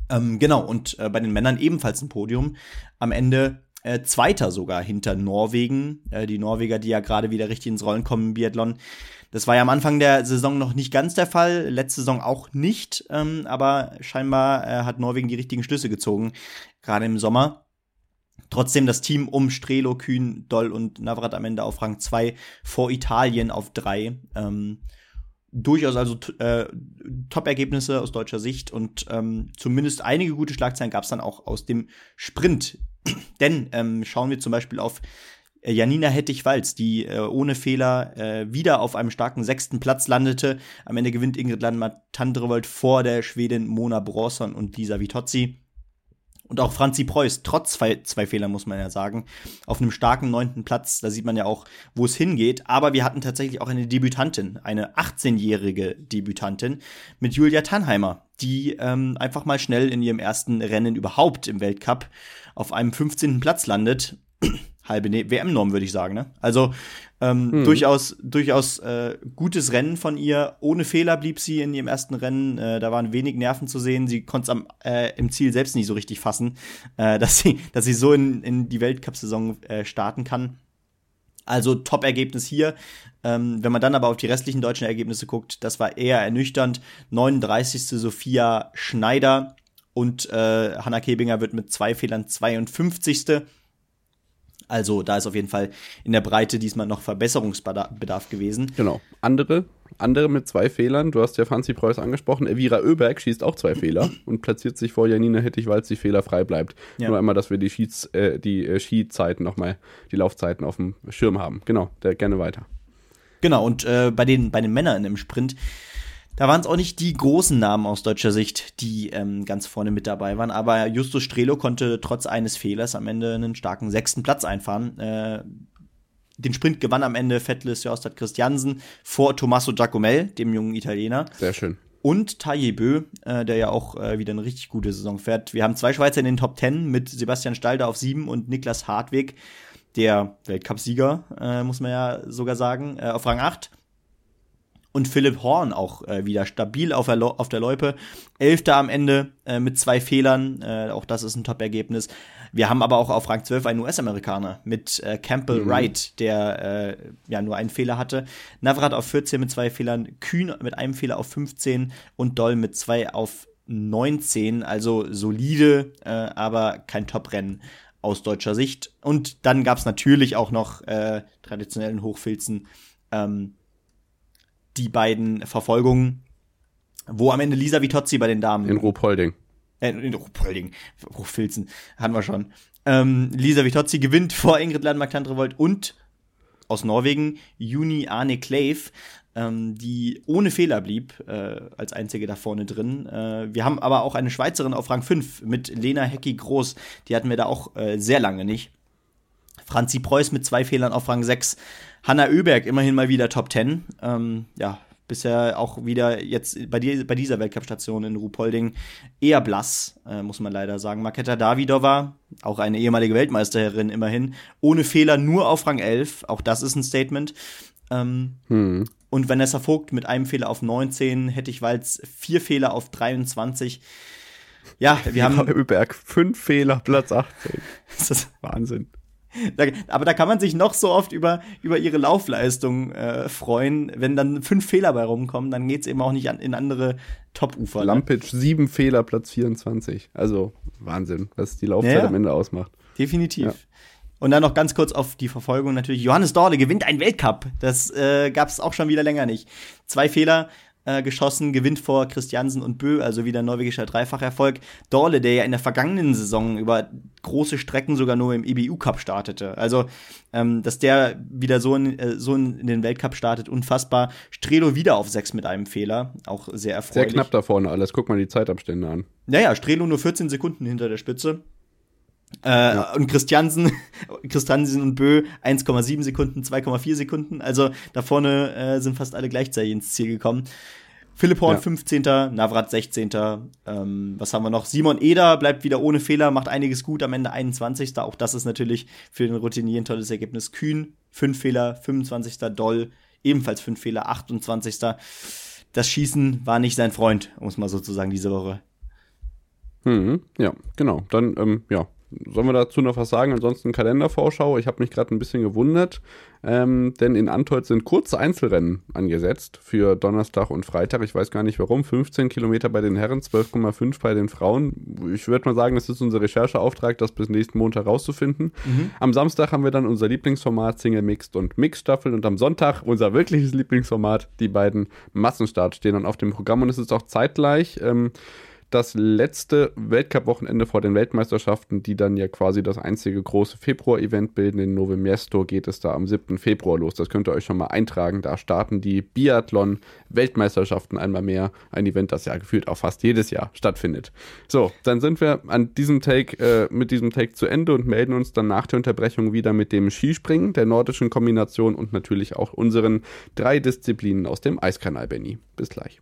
S1: Ähm, genau, und äh, bei den Männern ebenfalls ein Podium. Am Ende äh, Zweiter sogar hinter Norwegen. Äh, die Norweger, die ja gerade wieder richtig ins Rollen kommen im Biathlon. Das war ja am Anfang der Saison noch nicht ganz der Fall, letzte Saison auch nicht, ähm, aber scheinbar äh, hat Norwegen die richtigen Schlüsse gezogen, gerade im Sommer. Trotzdem das Team um Strelo, Kühn, Doll und Navrat am Ende auf Rang 2 vor Italien auf 3. Ähm, durchaus also äh, Top-Ergebnisse aus deutscher Sicht und ähm, zumindest einige gute Schlagzeilen gab es dann auch aus dem Sprint. Denn ähm, schauen wir zum Beispiel auf äh, Janina Hettich-Walz, die äh, ohne Fehler äh, wieder auf einem starken sechsten Platz landete. Am Ende gewinnt Ingrid Landmark-Tandrevold vor der Schwedin Mona Bronson und Lisa Vitozzi. Und auch Franzi Preuß, trotz zwei, Fehlern, muss man ja sagen, auf einem starken neunten Platz. Da sieht man ja auch, wo es hingeht. Aber wir hatten tatsächlich auch eine Debütantin, eine 18-jährige Debütantin mit Julia Tannheimer, die ähm, einfach mal schnell in ihrem ersten Rennen überhaupt im Weltcup auf einem 15. Platz landet halbe ne WM-Norm, würde ich sagen. Ne? Also ähm, hm. durchaus, durchaus äh, gutes Rennen von ihr. Ohne Fehler blieb sie in ihrem ersten Rennen. Äh, da waren wenig Nerven zu sehen. Sie konnte es äh, im Ziel selbst nicht so richtig fassen, äh, dass, sie, dass sie so in, in die Weltcup-Saison äh, starten kann. Also Top-Ergebnis hier. Ähm, wenn man dann aber auf die restlichen deutschen Ergebnisse guckt, das war eher ernüchternd. 39. Sophia Schneider und äh, Hanna Kebinger wird mit zwei Fehlern 52. Also da ist auf jeden Fall in der Breite diesmal noch Verbesserungsbedarf gewesen.
S2: Genau. Andere, andere mit zwei Fehlern. Du hast ja Franzi Preuß angesprochen. Evira Oeberg schießt auch zwei Fehler und platziert sich vor Janina Hettich, weil sie fehlerfrei bleibt. Ja. Nur einmal, dass wir die, Schieds, äh, die äh, Skizeiten nochmal, die Laufzeiten auf dem Schirm haben. Genau, der gerne weiter.
S1: Genau, und äh, bei, den, bei den Männern im Sprint da waren es auch nicht die großen Namen aus deutscher Sicht, die ähm, ganz vorne mit dabei waren, aber Justus Strelo konnte trotz eines Fehlers am Ende einen starken sechsten Platz einfahren. Äh, den Sprint gewann am Ende Vettles Jostad Christiansen vor Tommaso Giacomel, dem jungen Italiener.
S2: Sehr schön.
S1: Und Taye Bö, äh, der ja auch äh, wieder eine richtig gute Saison fährt. Wir haben zwei Schweizer in den Top Ten mit Sebastian Stalder auf sieben und Niklas Hartweg, der Weltcupsieger, äh, muss man ja sogar sagen, äh, auf Rang acht und Philipp Horn auch äh, wieder stabil auf der, auf der Loipe. Elfter am Ende äh, mit zwei Fehlern. Äh, auch das ist ein Top-Ergebnis. Wir haben aber auch auf Rang 12 einen US-Amerikaner mit äh, Campbell mhm. Wright, der äh, ja nur einen Fehler hatte. Navrat auf 14 mit zwei Fehlern, Kühn mit einem Fehler auf 15 und Doll mit zwei auf 19. Also solide, äh, aber kein Top-Rennen aus deutscher Sicht. Und dann gab es natürlich auch noch äh, traditionellen Hochfilzen. Ähm, die beiden Verfolgungen, wo am Ende Lisa Vitozzi bei den Damen.
S2: In Ruhpolding.
S1: Äh, in Ruhpolding. Hochfilzen. Hatten wir schon. Ähm, Lisa Vitozzi gewinnt vor Ingrid Landmark-Tantrevold und aus Norwegen Juni Arne Kleve. ähm, die ohne Fehler blieb, äh, als einzige da vorne drin. Äh, wir haben aber auch eine Schweizerin auf Rang 5 mit Lena Hecki Groß. Die hatten wir da auch äh, sehr lange nicht. Franzi Preuß mit zwei Fehlern auf Rang 6. Hanna Oeberg immerhin mal wieder Top 10. Ähm, ja, bisher auch wieder jetzt bei, die, bei dieser Weltcup-Station in Ruhpolding eher blass, äh, muss man leider sagen. Maketa Davidova, auch eine ehemalige Weltmeisterin immerhin, ohne Fehler nur auf Rang 11. Auch das ist ein Statement. Ähm, hm. Und Vanessa Vogt mit einem Fehler auf 19, Hettich Walz vier Fehler auf 23. Ja, wir haben.
S2: Öberg, fünf Fehler, Platz 18. das ist Wahnsinn.
S1: Da, aber da kann man sich noch so oft über, über ihre Laufleistung äh, freuen. Wenn dann fünf Fehler bei rumkommen, dann geht es eben auch nicht an, in andere Top-Ufer. Ne?
S2: Lampic, sieben Fehler, Platz 24. Also Wahnsinn, was die Laufzeit ja, am Ende ausmacht.
S1: Definitiv. Ja. Und dann noch ganz kurz auf die Verfolgung natürlich. Johannes Dorle gewinnt einen Weltcup. Das äh, gab es auch schon wieder länger nicht. Zwei Fehler, äh, geschossen, gewinnt vor Christiansen und Bö, also wieder norwegischer Dreifacherfolg. Dorle, der ja in der vergangenen Saison über große Strecken sogar nur im EBU Cup startete. Also, ähm, dass der wieder so in, äh, so in den Weltcup startet, unfassbar. Strelo wieder auf sechs mit einem Fehler, auch sehr erfreulich.
S2: Sehr knapp da vorne alles, guck mal die Zeitabstände an.
S1: Naja, Strelo nur 14 Sekunden hinter der Spitze. Äh, ja. Und Christiansen, Christiansen und Bö 1,7 Sekunden, 2,4 Sekunden. Also da vorne äh, sind fast alle gleichzeitig ins Ziel gekommen. Philipp Horn ja. 15., Navrat 16. Ähm, was haben wir noch? Simon Eder bleibt wieder ohne Fehler, macht einiges gut, am Ende 21. Auch das ist natürlich für den Routinier ein tolles Ergebnis. Kühn, 5 Fehler, 25. Doll, ebenfalls 5 Fehler, 28. Das Schießen war nicht sein Freund, muss man sozusagen diese Woche.
S2: Mhm, ja, genau. Dann, ähm, ja, Sollen wir dazu noch was sagen? Ansonsten Kalendervorschau. Ich habe mich gerade ein bisschen gewundert, ähm, denn in Antolz sind kurze Einzelrennen angesetzt für Donnerstag und Freitag. Ich weiß gar nicht warum. 15 Kilometer bei den Herren, 12,5 bei den Frauen. Ich würde mal sagen, das ist unser Rechercheauftrag, das bis nächsten Montag rauszufinden. Mhm. Am Samstag haben wir dann unser Lieblingsformat Single Mixed und Mixed-Staffeln und am Sonntag unser wirkliches Lieblingsformat, die beiden Massenstart stehen dann auf dem Programm und es ist auch zeitgleich. Ähm, das letzte Weltcup-Wochenende vor den Weltmeisterschaften, die dann ja quasi das einzige große Februar-Event bilden. In Novo Miesto geht es da am 7. Februar los. Das könnt ihr euch schon mal eintragen. Da starten die Biathlon-Weltmeisterschaften einmal mehr. Ein Event, das ja gefühlt auch fast jedes Jahr stattfindet. So, dann sind wir an diesem Take, äh, mit diesem Take zu Ende und melden uns dann nach der Unterbrechung wieder mit dem Skispringen, der nordischen Kombination und natürlich auch unseren drei Disziplinen aus dem Eiskanal, Benny. Bis gleich.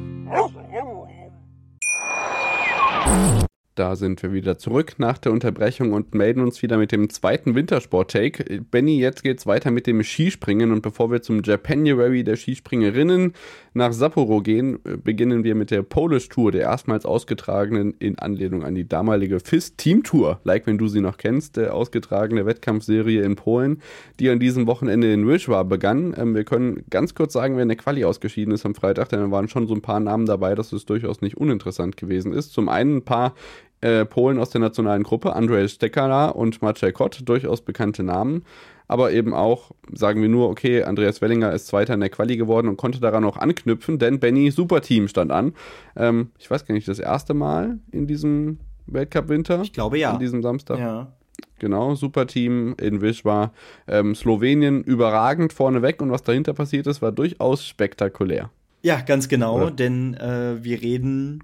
S2: Da sind wir wieder zurück nach der Unterbrechung und melden uns wieder mit dem zweiten Wintersport-Take. Benny, jetzt geht's weiter mit dem Skispringen und bevor wir zum Japanuary der Skispringerinnen nach Sapporo gehen, beginnen wir mit der Polish Tour, der erstmals ausgetragenen in Anlehnung an die damalige FIS Team Tour, like wenn du sie noch kennst, der ausgetragene Wettkampfserie in Polen, die an diesem Wochenende in Wisła begann. Ähm, wir können ganz kurz sagen, wer in der Quali ausgeschieden ist am Freitag, denn da waren schon so ein paar Namen dabei, dass es durchaus nicht uninteressant gewesen ist. Zum einen ein paar äh, Polen aus der nationalen Gruppe, Andrzej Stekala und Maciej Kot, durchaus bekannte Namen. Aber eben auch, sagen wir nur, okay, Andreas Wellinger ist Zweiter in der Quali geworden und konnte daran auch anknüpfen, denn Benny Superteam stand an. Ähm, ich weiß gar nicht, das erste Mal in diesem Weltcup-Winter?
S1: Ich glaube ja.
S2: An diesem Samstag?
S1: Ja.
S2: Genau, Superteam in Wisła. Ähm, Slowenien überragend vorneweg und was dahinter passiert ist, war durchaus spektakulär.
S1: Ja, ganz genau, Oder? denn äh, wir reden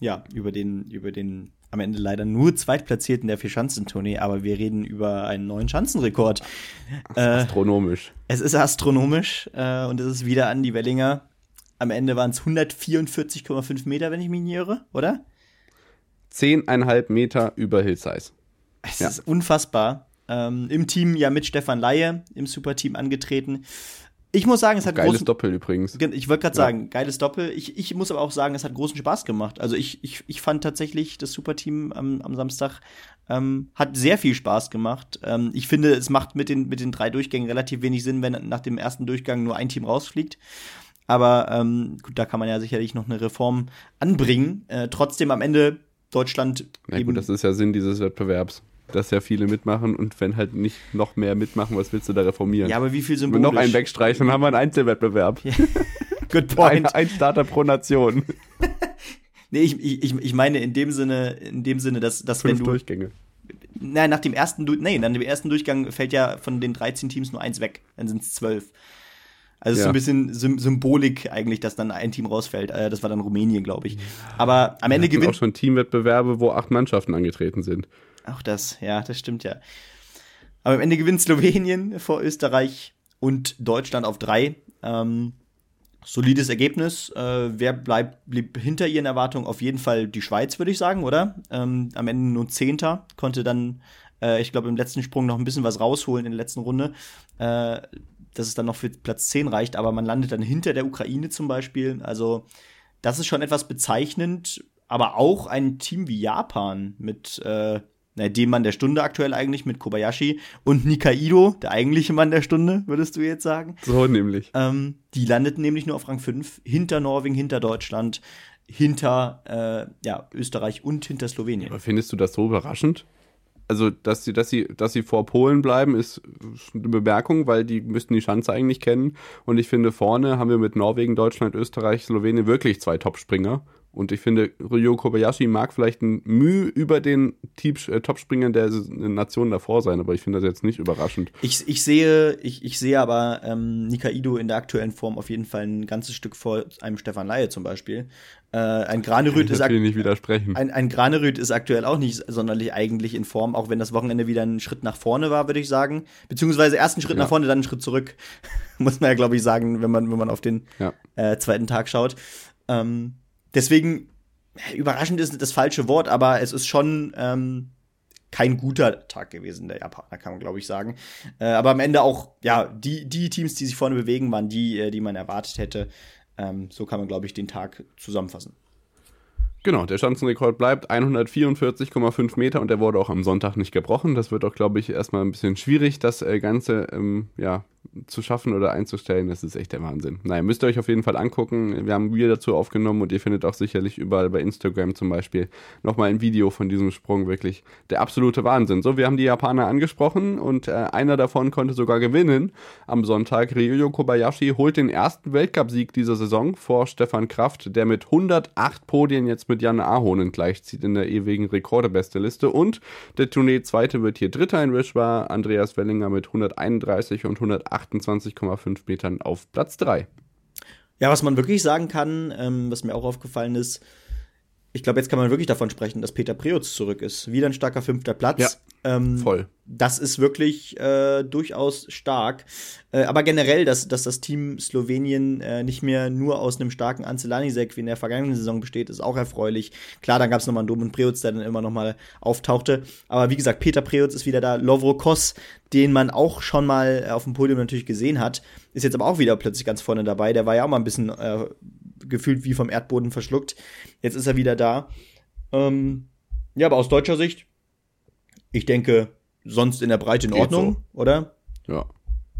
S1: ja über den, über den am Ende leider nur Zweitplatzierten der Vierschanzentournee, aber wir reden über einen neuen Schanzenrekord.
S2: Äh, astronomisch.
S1: Es ist astronomisch äh, und es ist wieder an die Wellinger. Am Ende waren es 144,5 Meter, wenn ich mich nicht irre, oder?
S2: Zehneinhalb Meter über Hillsize.
S1: Es ja. ist unfassbar. Ähm, Im Team ja mit Stefan Laie im Superteam angetreten. Ich muss sagen, es hat
S2: Geiles
S1: großen,
S2: Doppel übrigens.
S1: Ich wollte gerade
S2: Ja.
S1: sagen, geiles Doppel. Ich, ich muss aber auch sagen, es hat großen Spaß gemacht. Also ich, ich, ich fand tatsächlich, das Superteam am, am Samstag ähm, hat sehr viel Spaß gemacht. Ähm, ich finde, es macht mit den, mit den drei Durchgängen relativ wenig Sinn, wenn nach dem ersten Durchgang nur ein Team rausfliegt. Aber ähm, gut, da kann man ja sicherlich noch eine Reform anbringen. Äh, trotzdem am Ende Deutschland
S2: Na gut, das ist ja Sinn dieses Wettbewerbs, dass ja viele mitmachen und wenn halt nicht noch mehr mitmachen, was willst du da reformieren?
S1: ja, aber wie viel
S2: Wenn
S1: symbolisch?
S2: noch einen wegstreichen, dann haben wir einen Einzelwettbewerb.
S1: Good
S2: Ein,
S1: point.
S2: ein Starter pro Nation.
S1: Nee, ich, ich, ich meine in dem Sinne, in dem Sinne, dass, dass wenn
S2: Fünf
S1: du
S2: Durchgänge.
S1: Nein, nach dem ersten, Du- nee, nach dem ersten Durchgang fällt ja von den 13 Teams nur eins weg. Dann sind es zwölf. Also es ist so
S2: Ja.
S1: ein bisschen Sym Symbolik eigentlich, dass dann ein Team rausfällt. Äh, das war dann Rumänien, glaube ich. Aber am Ende
S2: Wir hatten auch
S1: gewinnt
S2: schon Teamwettbewerbe, wo acht Mannschaften angetreten sind.
S1: Auch das. Ja, das stimmt ja. Aber am Ende gewinnt Slowenien vor Österreich und Deutschland auf drei. Ähm, solides Ergebnis. Äh, wer bleibt blieb hinter ihren Erwartungen? Auf jeden Fall die Schweiz, würde ich sagen, oder? Ähm, am Ende nur Zehnter, konnte dann, äh, ich glaube, im letzten Sprung noch ein bisschen was rausholen in der letzten Runde. Äh, dass es dann noch für Platz 10 reicht, aber man landet dann hinter der Ukraine zum Beispiel. Also, das ist schon etwas bezeichnend, aber auch ein Team wie Japan mit äh, na, dem Mann der Stunde aktuell eigentlich, mit Kobayashi und Nikaido, der eigentliche Mann der Stunde, würdest du jetzt sagen.
S2: So nämlich.
S1: Ähm, die landeten nämlich nur auf Rang 5, hinter Norwegen, hinter Deutschland, hinter äh, ja, Österreich und hinter Slowenien.
S2: Aber findest du das so überraschend? Also, dass sie, dass sie, dass sie vor Polen bleiben, ist eine Bemerkung, weil die müssten die Schanze eigentlich kennen. Und ich finde, vorne haben wir mit Norwegen, Deutschland, Österreich, Slowenien wirklich zwei Topspringer. Und ich finde, Ryo Kobayashi mag vielleicht ein Mühe über den äh, Topspringern der Nation davor sein, aber ich finde das jetzt nicht überraschend.
S1: Ich, ich sehe, ich, ich sehe aber ähm, Nikaido in der aktuellen Form auf jeden Fall ein ganzes Stück vor einem Stefan Laie zum Beispiel. Äh, ein Granerüth ist,
S2: nicht widersprechen.
S1: ein, ein Granerüth ist aktuell auch nicht sonderlich eigentlich in Form, auch wenn das Wochenende wieder ein Schritt nach vorne war, würde ich sagen. Beziehungsweise erst einen Schritt
S2: Ja.
S1: nach vorne, dann einen Schritt zurück. Muss man ja, glaube ich, sagen, wenn man, wenn man auf den
S2: Ja.
S1: äh, zweiten Tag schaut. Ähm, deswegen, überraschend ist das falsche Wort, aber es ist schon ähm, kein guter Tag gewesen, der Japaner, kann man, glaube ich, sagen. Äh, aber am Ende auch, ja, die, die Teams, die sich vorne bewegen, waren die, äh, die man erwartet hätte. Ähm, so kann man, glaube ich, den Tag zusammenfassen.
S2: Genau, der Schanzenrekord bleibt 144,5 Meter und der wurde auch am Sonntag nicht gebrochen. Das wird auch, glaube ich, erstmal ein bisschen schwierig, das äh, Ganze ähm, ja, zu schaffen oder einzustellen. Das ist echt der Wahnsinn. Naja, müsst ihr euch auf jeden Fall angucken. Wir haben ein Video dazu aufgenommen und ihr findet auch sicherlich überall bei Instagram zum Beispiel nochmal ein Video von diesem Sprung. Wirklich der absolute Wahnsinn. So, wir haben die Japaner angesprochen und äh, einer davon konnte sogar gewinnen am Sonntag. Ryoyo Kobayashi holt den ersten Weltcupsieg dieser Saison vor Stefan Kraft, der mit 108 Podien jetzt mit Jan Ahonen gleichzieht in der ewigen Rekordebeste-Liste. Und der Tournee-Zweite wird hier Dritter in Wischwa, Andreas Wellinger mit 131 und 128,5 Metern auf Platz 3.
S1: Ja, was man wirklich sagen kann, ähm, was mir auch aufgefallen ist, ich glaube, jetzt kann man wirklich davon sprechen, dass Peter Preutz zurück ist. Wieder ein starker fünfter Platz.
S2: Ja,
S1: ähm,
S2: voll.
S1: Das ist wirklich äh, durchaus stark. Äh, aber generell, dass, dass das Team Slowenien äh, nicht mehr nur aus einem starken Ansel Lanisek wie in der vergangenen Saison besteht, ist auch erfreulich. Klar, dann gab es nochmal einen Domen Preutz, der dann immer nochmal auftauchte. Aber wie gesagt, Peter Preutz ist wieder da. Lovro Kos, den man auch schon mal auf dem Podium natürlich gesehen hat, ist jetzt aber auch wieder plötzlich ganz vorne dabei. Der war ja auch mal ein bisschen äh, gefühlt wie vom Erdboden verschluckt. Jetzt ist er wieder da. Ähm, ja, aber aus deutscher Sicht, ich denke, sonst in der Breite in
S2: Geht
S1: Ordnung, oder?
S2: Ja.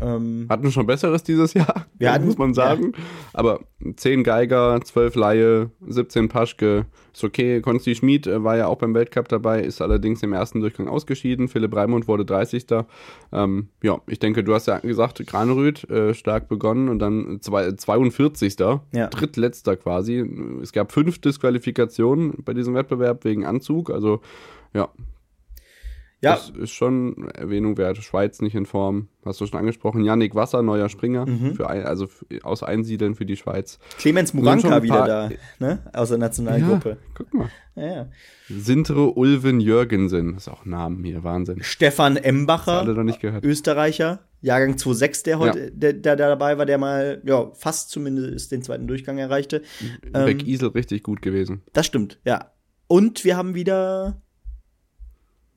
S1: Ähm,
S2: Hatten schon Besseres dieses Jahr,
S1: hatten-
S2: muss man sagen. Aber 10 Geiger, 12 Laie, 17 Paschke, ist okay. Konsti Schmid äh, war ja auch beim Weltcup dabei, ist allerdings im ersten Durchgang ausgeschieden. Philipp Raimund wurde 30. Ähm, ja, ich denke, du hast ja gesagt, Granerüth äh, stark begonnen und dann zwei, 42.
S1: Ja.
S2: Drittletzter quasi. Es gab fünf Disqualifikationen bei diesem Wettbewerb wegen Anzug. Also ja,
S1: ja,
S2: das ist schon Erwähnung wert. Schweiz nicht in Form. Hast du schon angesprochen. Yannick Wasser, neuer Springer.
S1: Mhm.
S2: Für ein, also aus Einsiedeln für die Schweiz.
S1: Clemens Muranka wieder da, ne? Aus der nationalen Gruppe.
S2: guck mal.
S1: Ja, ja.
S2: Sintre Ulven Jürgensen. Das ist auch ein Namen hier. Wahnsinn.
S1: Stefan Embacher,
S2: Alle noch nicht gehört.
S1: Österreicher, Jahrgang 26, der heute, der, der da dabei war, der mal, ja, fast zumindest den zweiten Durchgang erreichte. Ähm,
S2: Beck Isel richtig gut gewesen.
S1: Das stimmt, ja. Und wir haben wieder.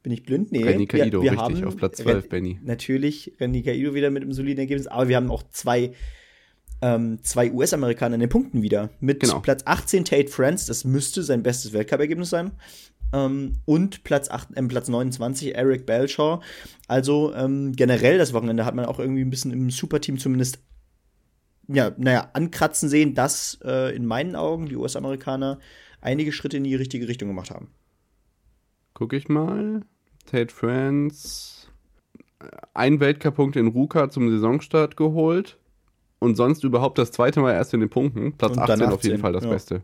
S1: Bin ich blind? Nee.
S2: Renny
S1: wir,
S2: Kaido,
S1: wir
S2: richtig,
S1: haben
S2: auf Platz 12,
S1: Ren-
S2: Benny.
S1: Natürlich, Renny Kaido wieder mit einem soliden Ergebnis, aber wir haben auch zwei ähm, zwei US-Amerikaner in den Punkten wieder. Mit
S2: Genau.
S1: Platz 18 Tate France, das müsste sein bestes Weltcup-Ergebnis sein. Ähm, und Platz, 8, äh, Platz 29 Eric Belshaw. Also ähm, generell das Wochenende hat man auch irgendwie ein bisschen im Superteam zumindest ja, naja, ankratzen sehen, dass äh, in meinen Augen die US-Amerikaner einige Schritte in die richtige Richtung gemacht haben.
S2: Guck ich mal. Tate France. Ein Weltcup-Punkt in Ruka zum Saisonstart geholt. Und sonst überhaupt das zweite Mal erst in den Punkten. Platz
S1: Und dann
S2: 18 auf jeden
S1: 18,
S2: Fall das
S1: ja.
S2: Beste.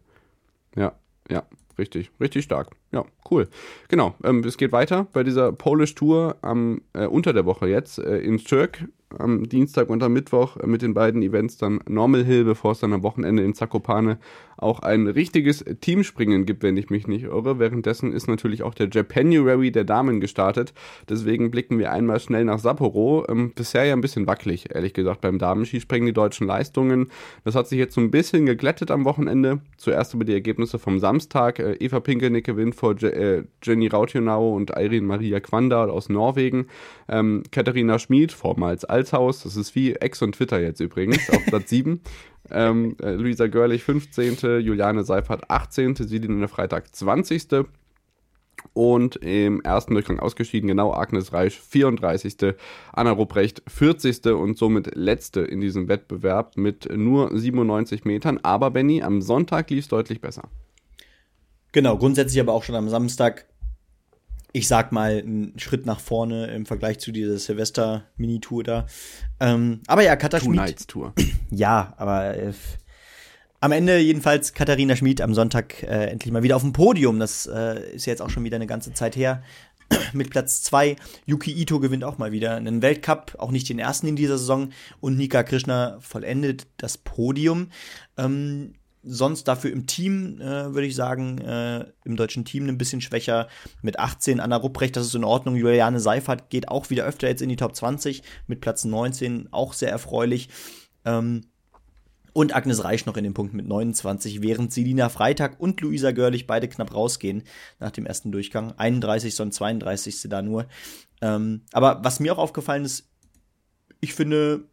S2: Ja, ja, richtig, richtig stark. Ja, cool. Genau, ähm, es geht weiter bei dieser Polish Tour am äh, unter der Woche jetzt äh, in Türk am Dienstag und am Mittwoch äh, mit den beiden Events dann Normal Hill, bevor es dann am Wochenende in Zakopane auch ein richtiges Teamspringen gibt, wenn ich mich nicht irre. Währenddessen ist natürlich auch der Japanuary der Damen gestartet. Deswegen blicken wir einmal schnell nach Sapporo. Ähm, bisher ja ein bisschen wackelig, ehrlich gesagt, beim Damenskispringen die deutschen Leistungen. Das hat sich jetzt so ein bisschen geglättet am Wochenende. Zuerst über die Ergebnisse vom Samstag. Äh, Eva Pinkelnick gewinnt vor äh, Jenny Rautionau und Eirin Maria Quandal aus Norwegen. Ähm, Katharina Schmid, vormals Alshaus, das ist wie Ex und Twitter jetzt übrigens, auf Platz 7. Ähm, äh, Luisa Görlich 15., Juliane Seifert 18., Siline Freitag 20. Und im ersten Durchgang ausgeschieden, genau Agnes Reisch 34., Anna Rupprecht 40. und somit letzte in diesem Wettbewerb mit nur 97 Metern. Aber Benny, am Sonntag lief es deutlich besser.
S1: Genau, grundsätzlich aber auch schon am Samstag, ich sag mal, ein Schritt nach vorne im Vergleich zu dieser Silvester-Mini-Tour da. Ähm, aber ja, Katha
S2: Two
S1: Schmid.
S2: Nights Tour.
S1: Ja, aber äh, am Ende jedenfalls Katharina Schmid am Sonntag äh, endlich mal wieder auf dem Podium. Das äh, ist ja jetzt auch schon wieder eine ganze Zeit her. Mit Platz 2. Yuki Ito gewinnt auch mal wieder einen Weltcup, auch nicht den ersten in dieser Saison. Und Nika Krishna vollendet das Podium. Ähm, sonst dafür im Team, äh, würde ich sagen, äh, im deutschen Team ein bisschen schwächer. Mit 18 Anna Rupprecht, das ist in Ordnung. Juliane Seifert geht auch wieder öfter jetzt in die Top 20 mit Platz 19, auch sehr erfreulich. Ähm, und Agnes Reich noch in den Punkt mit 29, während Selina Freitag und Luisa Görlich beide knapp rausgehen nach dem ersten Durchgang. 31. und 32. da nur. Ähm, aber was mir auch aufgefallen ist, ich finde,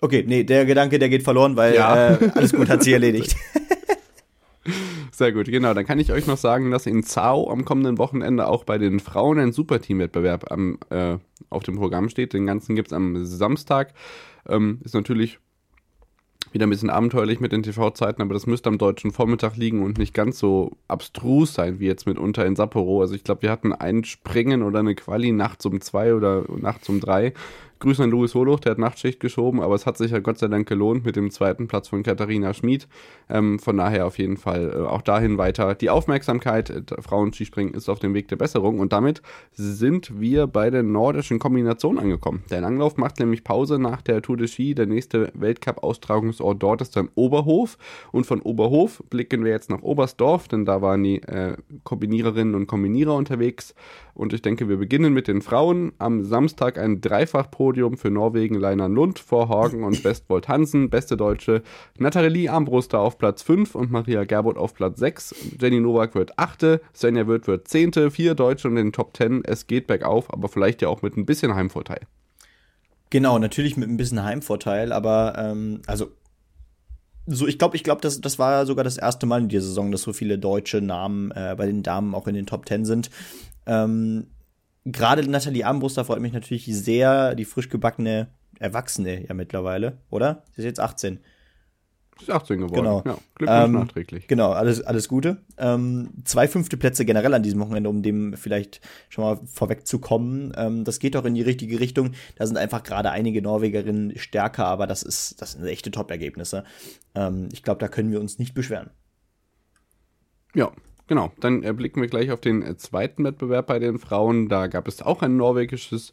S1: okay, nee, der Gedanke, der geht verloren, weil
S2: Ja.
S1: äh, alles gut, hat sie erledigt.
S2: Sehr gut, genau. Dann kann ich euch noch sagen, dass in Zao am kommenden Wochenende auch bei den Frauen ein Superteam-Wettbewerb am, äh, auf dem Programm steht. Den ganzen gibt es am Samstag. Ähm, ist natürlich wieder ein bisschen abenteuerlich mit den TV-Zeiten, aber das müsste am deutschen Vormittag liegen und nicht ganz so abstrus sein wie jetzt mitunter in Sapporo. Also ich glaube, wir hatten ein Springen oder eine Quali nachts um zwei oder nachts um drei. Grüße an Louis Holoch, der hat Nachtschicht geschoben, aber es hat sich ja Gott sei Dank gelohnt mit dem zweiten Platz von Katharina Schmid. Ähm, von daher auf jeden Fall äh, auch dahin weiter. Die Aufmerksamkeit, äh, Frauen-Skispringen ist auf dem Weg der Besserung und damit sind wir bei der nordischen Kombination angekommen. Der Langlauf macht nämlich Pause nach der Tour de Ski. Der nächste Weltcup-Austragungsort dort ist dann Oberhof und von Oberhof blicken wir jetzt nach Oberstdorf, denn da waren die äh, Kombiniererinnen und Kombinierer unterwegs. Und ich denke, wir beginnen mit den Frauen. Am Samstag ein Dreifachpodium für Norwegen, Leinan Lund, vor Hagen und Westwold Hansen. Beste Deutsche Nathalie Armbruster auf Platz 5 und Maria Gerbot auf Platz 6. Jenny Nowak wird 8. Svenja Wirth wird 10. Vier Deutsche in den Top 10. Es geht bergauf, aber vielleicht ja auch mit ein bisschen Heimvorteil.
S1: Genau, natürlich mit ein bisschen Heimvorteil, aber ähm, also so, ich glaube, ich glaube, das, das war sogar das erste Mal in dieser Saison, dass so viele deutsche Namen äh, bei den Damen auch in den Top Ten sind. Ähm, Gerade Nathalie Armbruster freut mich natürlich sehr, die frisch gebackene Erwachsene ja mittlerweile, oder? Sie ist jetzt 18.
S2: Sie ist 18 geworden.
S1: Genau.
S2: Ja, Glückwunsch
S1: Ähm,
S2: nachträglich.
S1: Genau, alles, alles Gute. Ähm, zwei fünfte Plätze generell an diesem Wochenende, um dem vielleicht schon mal vorwegzukommen. Ähm, das geht doch in die richtige Richtung. Da sind einfach gerade einige Norwegerinnen stärker, aber das ist, das sind echte Top-Ergebnisse. Ähm, ich glaube, da können wir uns nicht beschweren.
S2: Ja, genau. Dann äh, blicken wir gleich auf den äh, zweiten Wettbewerb bei den Frauen. Da gab es auch ein norwegisches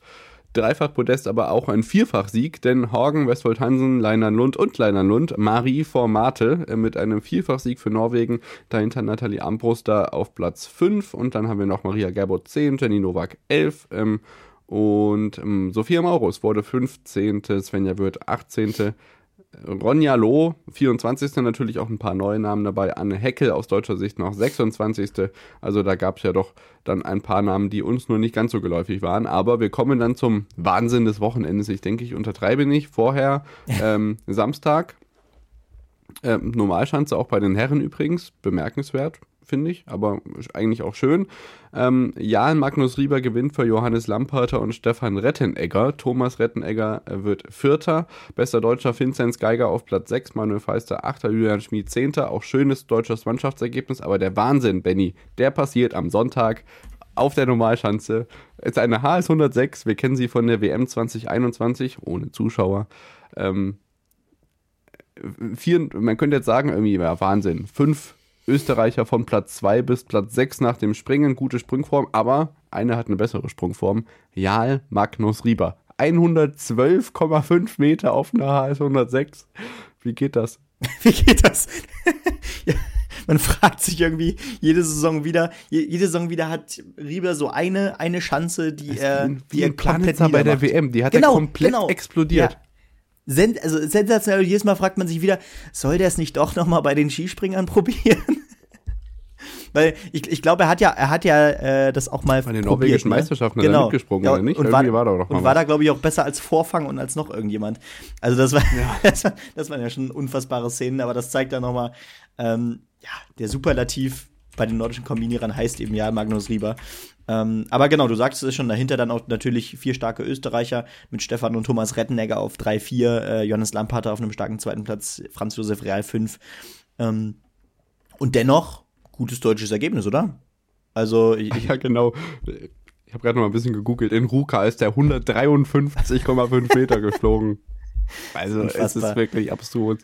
S2: Dreifach-Podest, aber auch ein Vierfach-Sieg, denn Horgen, Westfold Hansen, Leinan Lund und Leinan Lund, Marie Formate äh, mit einem Vierfach-Sieg für Norwegen, dahinter Nathalie Armbruster auf Platz 5 und dann haben wir noch Maria Gerbot 10, Jenny Nowak 11 ähm, und ähm, Sophia Maurus wurde 15., Svenja Wirth 18., Ronja Loh, 24. natürlich auch ein paar neue Namen dabei. Anne Heckel aus deutscher Sicht noch 26. Also da gab es ja doch dann ein paar Namen, die uns nur nicht ganz so geläufig waren. Aber wir kommen dann zum Wahnsinn des Wochenendes. Ich denke, ich untertreibe nicht. Vorher ähm, Samstag. Ähm, Normalschanze auch bei den Herren übrigens, bemerkenswert, finde ich, aber eigentlich auch schön. Ähm, Jan Magnus Rieber gewinnt für Johannes Lamperter und Stefan Rettenegger. Thomas Rettenegger äh, wird Vierter. Bester Deutscher Vinzenz Geiger auf Platz 6, Manuel Feister Achter, Julian Schmid Zehnter. Auch schönes deutsches Mannschaftsergebnis, aber der Wahnsinn, Benny, der passiert am Sonntag auf der Normalschanze. Es ist eine HS 106, wir kennen sie von der WM 2021, ohne Zuschauer. Ähm, vier, man könnte jetzt sagen, irgendwie, ja, Wahnsinn. Fünf Österreicher von Platz 2 bis Platz 6 nach dem Springen, gute Sprungform, aber einer hat eine bessere Sprungform. Jarl Magnus Rieber. 112,5 Meter auf einer HS 106. Wie geht das?
S1: Wie geht das? ja, man fragt sich irgendwie jede Saison wieder, jede Saison wieder hat Rieber so eine, eine Chance, die er,
S2: wie
S1: die er
S2: ein Planitzer bei der WM, die hat er komplett explodiert.
S1: Ja. Sen also sensationell, jedes Mal fragt man sich wieder, soll der es nicht doch noch mal bei den Skispringern probieren? Weil ich, ich glaube, er hat ja, er hat ja äh, das auch mal
S2: bei den norwegischen ne? Meisterschaften genau. hat er mitgesprungen, ja, oder nicht?
S1: Und Irgendwie war, war, da doch mal und war da, glaube ich, auch besser als Vorfang und als noch irgendjemand. Also das war, ja. das, war das waren ja schon unfassbare Szenen, aber das zeigt dann noch mal, ähm, ja, der Superlativ bei den nordischen Kombinierern heißt eben ja Magnus Rieber. Ähm, aber genau, du sagst es schon, dahinter dann auch natürlich vier starke Österreicher mit Stefan und Thomas Rettenegger auf 3-4, äh, Johannes Lampater auf einem starken zweiten Platz, Franz Josef Real 5. Ähm, und dennoch gutes deutsches Ergebnis, oder? Also,
S2: ich, ja, genau. Ich habe gerade noch mal ein bisschen gegoogelt. In Ruka ist der 153,5 Meter geflogen. Also, Unfassbar. es ist wirklich absurd.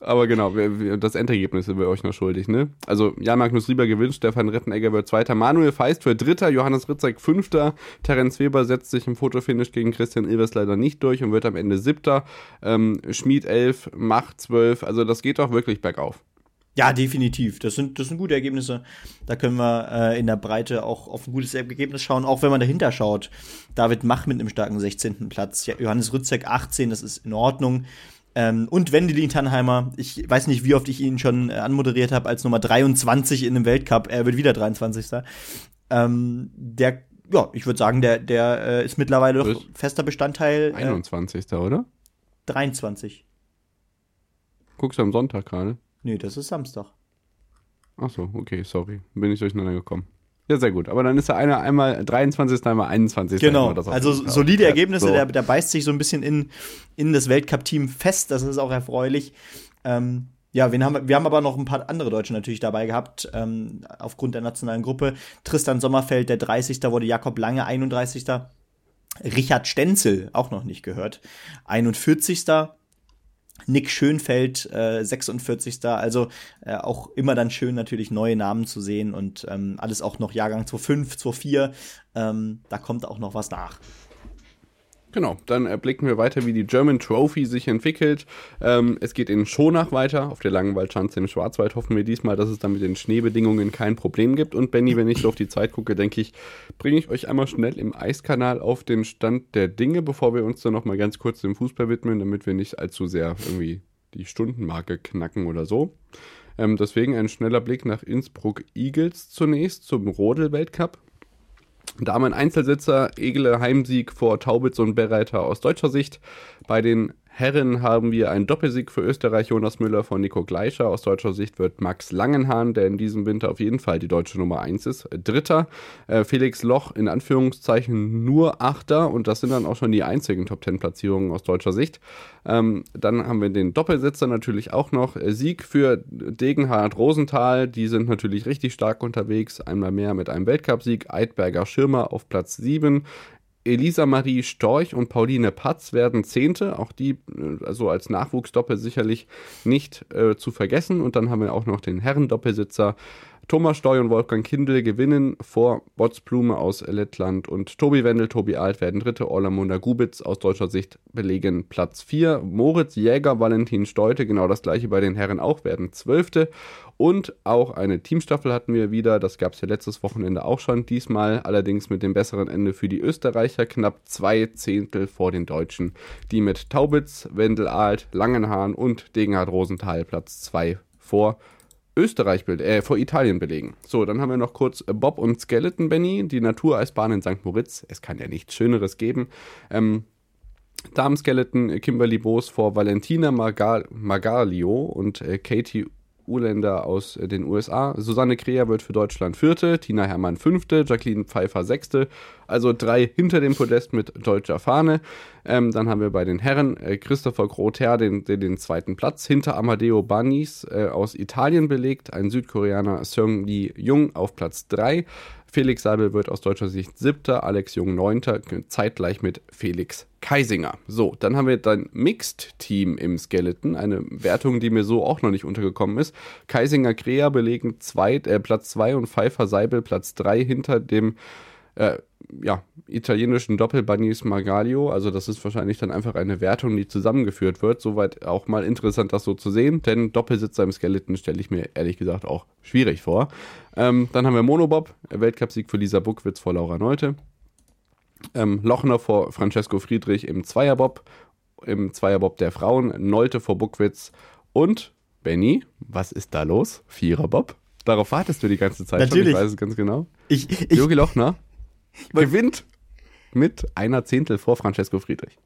S2: Aber genau, wir, wir, das Endergebnis sind wir euch noch schuldig, ne? Also Jan Magnus Rieber gewinnt, Stefan Rettenegger wird Zweiter, Manuel Feist wird Dritter, Johannes Ritzek Fünfter, Terence Weber setzt sich im Fotofinish gegen Christian Ilves leider nicht durch und wird am Ende Siebter, ähm, Schmied 11, Macht 12, also das geht doch wirklich bergauf.
S1: Ja, definitiv. Das sind, das sind gute Ergebnisse. Da können wir äh, in der Breite auch auf ein gutes Ergebnis schauen, auch wenn man dahinter schaut. David Mach mit einem starken 16. Platz, Johannes Rützek 18, das ist in Ordnung. Ähm, und Wendelin Tannheimer, ich weiß nicht, wie oft ich ihn schon äh, anmoderiert habe, als Nummer 23 in einem Weltcup. Er wird wieder 23. Ähm, der, ja, ich würde sagen, der, der äh, ist mittlerweile doch fester Bestandteil.
S2: Äh, 21. oder?
S1: 23.
S2: Guckst du am Sonntag gerade?
S1: Nee, das ist Samstag.
S2: Ach so, okay, sorry. Bin ich durcheinander gekommen. Ja, sehr gut. Aber dann ist er einer einmal 23. einmal 21.
S1: Genau. Also solide Ergebnisse. So. Der, der beißt sich so ein bisschen in, in das Weltcup-Team fest. Das ist auch erfreulich. Ähm, ja, wen haben, wir haben aber noch ein paar andere Deutsche natürlich dabei gehabt, ähm, aufgrund der nationalen Gruppe. Tristan Sommerfeld, der 30. wurde Jakob Lange, 31. Richard Stenzel, auch noch nicht gehört, 41. Nick Schönfeld, äh, 46. Also äh, auch immer dann schön natürlich neue Namen zu sehen und ähm, alles auch noch Jahrgang 2005, 2004. Ähm, da kommt auch noch was nach.
S2: Genau, dann erblicken wir weiter, wie die German Trophy sich entwickelt. Ähm, es geht in Schonach weiter. Auf der Langenwaldschanze im Schwarzwald hoffen wir diesmal, dass es dann mit den Schneebedingungen kein Problem gibt. Und Benny, wenn ich so auf die Zeit gucke, denke ich, bringe ich euch einmal schnell im Eiskanal auf den Stand der Dinge, bevor wir uns dann nochmal ganz kurz dem Fußball widmen, damit wir nicht allzu sehr irgendwie die Stundenmarke knacken oder so. Ähm, deswegen ein schneller Blick nach Innsbruck Eagles zunächst zum Rodel-Weltcup. Damen-Einzelsitzer, Egele Heimsieg vor Taubitz und Bereiter aus deutscher Sicht. Bei den Herren haben wir einen Doppelsieg für Österreich. Jonas Müller von Nico Gleicher. Aus deutscher Sicht wird Max Langenhahn, der in diesem Winter auf jeden Fall die deutsche Nummer 1 ist, Dritter. Äh, Felix Loch in Anführungszeichen nur Achter und das sind dann auch schon die einzigen Top 10 Platzierungen aus deutscher Sicht. Ähm, dann haben wir den Doppelsitzer natürlich auch noch. Äh, Sieg für Degenhardt Rosenthal. Die sind natürlich richtig stark unterwegs. Einmal mehr mit einem Weltcupsieg. Eidberger Schirmer auf Platz 7. Elisa Marie Storch und Pauline Patz werden Zehnte, auch die also als Nachwuchsdoppel sicherlich nicht äh, zu vergessen. Und dann haben wir auch noch den Herrendoppelsitzer Thomas Steu und Wolfgang Kindl gewinnen vor Botzblume aus Lettland und Tobi Wendel, Tobi Alt werden Dritte, Orlamunda Gubitz aus deutscher Sicht belegen Platz 4, Moritz Jäger, Valentin Steute, genau das gleiche bei den Herren auch, werden Zwölfte. Und auch eine Teamstaffel hatten wir wieder, das gab es ja letztes Wochenende auch schon, diesmal allerdings mit dem besseren Ende für die Österreicher, knapp zwei Zehntel vor den Deutschen, die mit Taubitz, Wendel Alt, Langenhahn und Degenhard Rosenthal Platz 2 vor Österreich, äh, vor Italien belegen. So, dann haben wir noch kurz Bob und Skeleton Benny, die Natureisbahn in St. Moritz. Es kann ja nichts Schöneres geben. Ähm, Damen-Skeleton Kimberly Boos vor Valentina Margal Margalio und äh, Katie Urländer aus äh, den USA. Susanne Krea wird für Deutschland Vierte, Tina Hermann Fünfte, Jacqueline Pfeiffer Sechste. Also drei hinter dem Podest mit deutscher Fahne. Ähm, dann haben wir bei den Herren äh, Christopher Grother den, den, den, zweiten Platz hinter Amadeo Banis äh, aus Italien belegt. Ein Südkoreaner Seung Lee Jung auf Platz drei. Felix Seibel wird aus deutscher Sicht siebter, Alex Jung neunter, zeitgleich mit Felix Kaisinger. So, dann haben wir dann Mixed-Team im Skeleton, eine Wertung, die mir so auch noch nicht untergekommen ist. Kaisinger Krea belegen zwei, äh, Platz 2 und Pfeiffer Seibel Platz 3 hinter dem äh, ja, italienischen Doppelbunnies Margalio. Also das ist wahrscheinlich dann einfach eine Wertung, die zusammengeführt wird. Soweit auch mal interessant, das so zu sehen. Denn Doppelsitzer im Skeleton stelle ich mir ehrlich gesagt auch schwierig vor. Ähm, dann haben wir Monobob, Weltcupsieg für Lisa Buckwitz vor Laura Neute. Ähm, Lochner vor Francesco Friedrich im Zweierbob, im Zweierbob der Frauen, Nolte vor Buckwitz und Benny, was ist da los? Viererbob. Darauf wartest du die ganze Zeit
S1: Natürlich.
S2: schon, ich weiß es ganz genau.
S1: Ich, ich,
S2: Jogi Lochner gewinnt mit einer Zehntel vor Francesco Friedrich.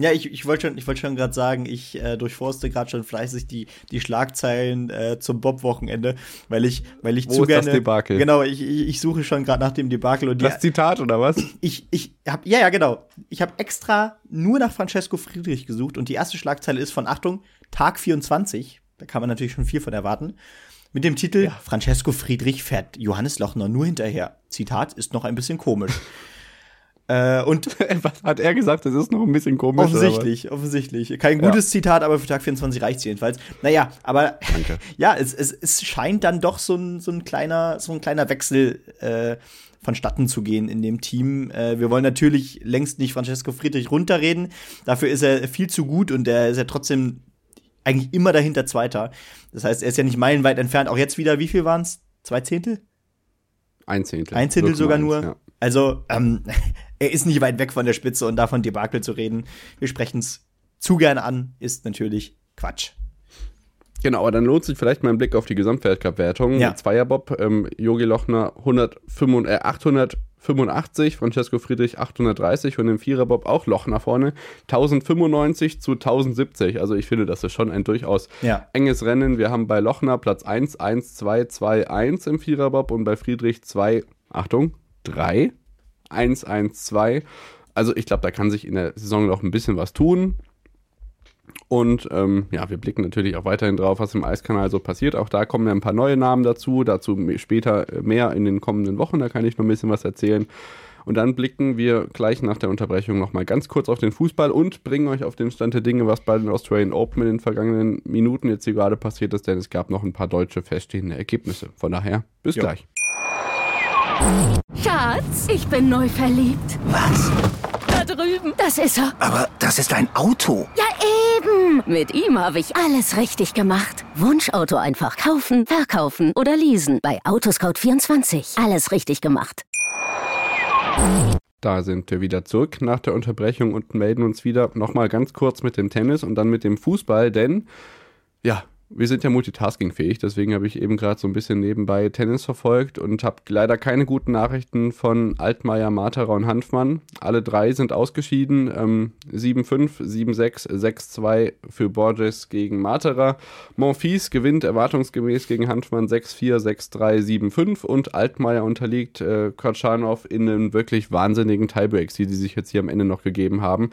S1: Ja, ich, ich wollte schon, ich wollt schon gerade sagen, ich äh, durchforste gerade schon fleißig die, die Schlagzeilen äh, zum Bob-Wochenende, weil ich, weil ich
S2: Wo
S1: zu
S2: ist
S1: gerne.
S2: das Debakel?
S1: Genau, ich, ich, ich suche schon gerade nach dem Debakel und die,
S2: Das Zitat oder was?
S1: ich, ich hab, ja, ja, genau. Ich habe extra nur nach Francesco Friedrich gesucht und die erste Schlagzeile ist von, Achtung, Tag 24. Da kann man natürlich schon viel von erwarten. Mit dem Titel Francesco Friedrich fährt Johannes Lochner nur hinterher. Zitat, ist noch ein bisschen komisch. äh, und
S2: Was hat er gesagt? Das ist noch ein bisschen komisch.
S1: offensichtlich, offensichtlich. Kein gutes Zitat, aber für Tag 24 reicht jedenfalls. Naja, aber
S2: Danke.
S1: ja, es, es, es scheint dann doch so ein, so ein kleiner, so ein kleiner Wechsel äh, vonstatten zu gehen in dem Team. Äh, wir wollen natürlich längst nicht Francesco Friedrich runterreden. Dafür ist er viel zu gut und er ist ja trotzdem eigentlich immer dahinter Zweiter. Das heißt, er ist ja nicht meilenweit entfernt. Auch jetzt wieder, wie viel waren es? Zwei Zehntel?
S2: Ein Zehntel.
S1: Ein Zehntel sogar
S2: 0,1,
S1: nur.
S2: Ja.
S1: Also, ähm, er ist nicht weit weg von der Spitze und davon Debakel zu reden. Wir sprechen es zu gerne an, ist natürlich Quatsch.
S2: Genau, aber dann lohnt sich vielleicht mal ein Blick auf die Gesamtweltcup-Wertung.
S1: Ja.
S2: Zweierbob, ähm, Jogi Lochner 185, äh, 885, Francesco Friedrich 830 und im Viererbob auch Lochner vorne 1095 zu 1070. Also ich finde, das ist schon ein durchaus
S1: Ja.
S2: enges Rennen. Wir haben bei Lochner Platz 1, 1, 2, 2, 1 im Viererbob und bei Friedrich 2, Achtung, 3, 1, 1, 2. Also ich glaube, da kann sich in der Saison noch ein bisschen was tun. Und ähm, ja, wir blicken natürlich auch weiterhin drauf, was im Eiskanal so passiert. Auch da kommen ja ein paar neue Namen dazu. Dazu später äh, mehr in den kommenden Wochen. Da kann ich noch ein bisschen was erzählen. Und dann blicken wir gleich nach der Unterbrechung nochmal ganz kurz auf den Fußball und bringen euch auf den Stand der Dinge, was bei den Australian Open in den vergangenen Minuten jetzt hier gerade passiert ist, denn es gab noch ein paar deutsche feststehende Ergebnisse. Von daher, bis
S1: Jo.
S2: gleich.
S3: Schatz, ich bin neu verliebt.
S4: Was?
S3: Da drüben. Das ist er.
S4: Aber das ist ein Auto.
S3: Ja, eben. Mit ihm habe ich alles richtig gemacht. Wunschauto einfach kaufen, verkaufen oder leasen. Bei Autoscout24. Alles richtig gemacht.
S2: Da sind wir wieder zurück nach der Unterbrechung und melden uns wieder nochmal ganz kurz mit dem Tennis und dann mit dem Fußball, denn ja, wir sind ja multitaskingfähig, deswegen habe ich eben gerade so ein bisschen nebenbei Tennis verfolgt und habe leider keine guten Nachrichten von Altmaier, Materer und Hanfmann. Alle drei sind ausgeschieden. Ähm, 7-5, 7-6, 6-2 für Borges gegen Materer. Monfils gewinnt erwartungsgemäß gegen Hanfmann 6-4, 6-3, 7-5 und Altmaier unterliegt äh, Kortschanov in einen wirklich wahnsinnigen Tiebreaks, die die sich jetzt hier am Ende noch gegeben haben.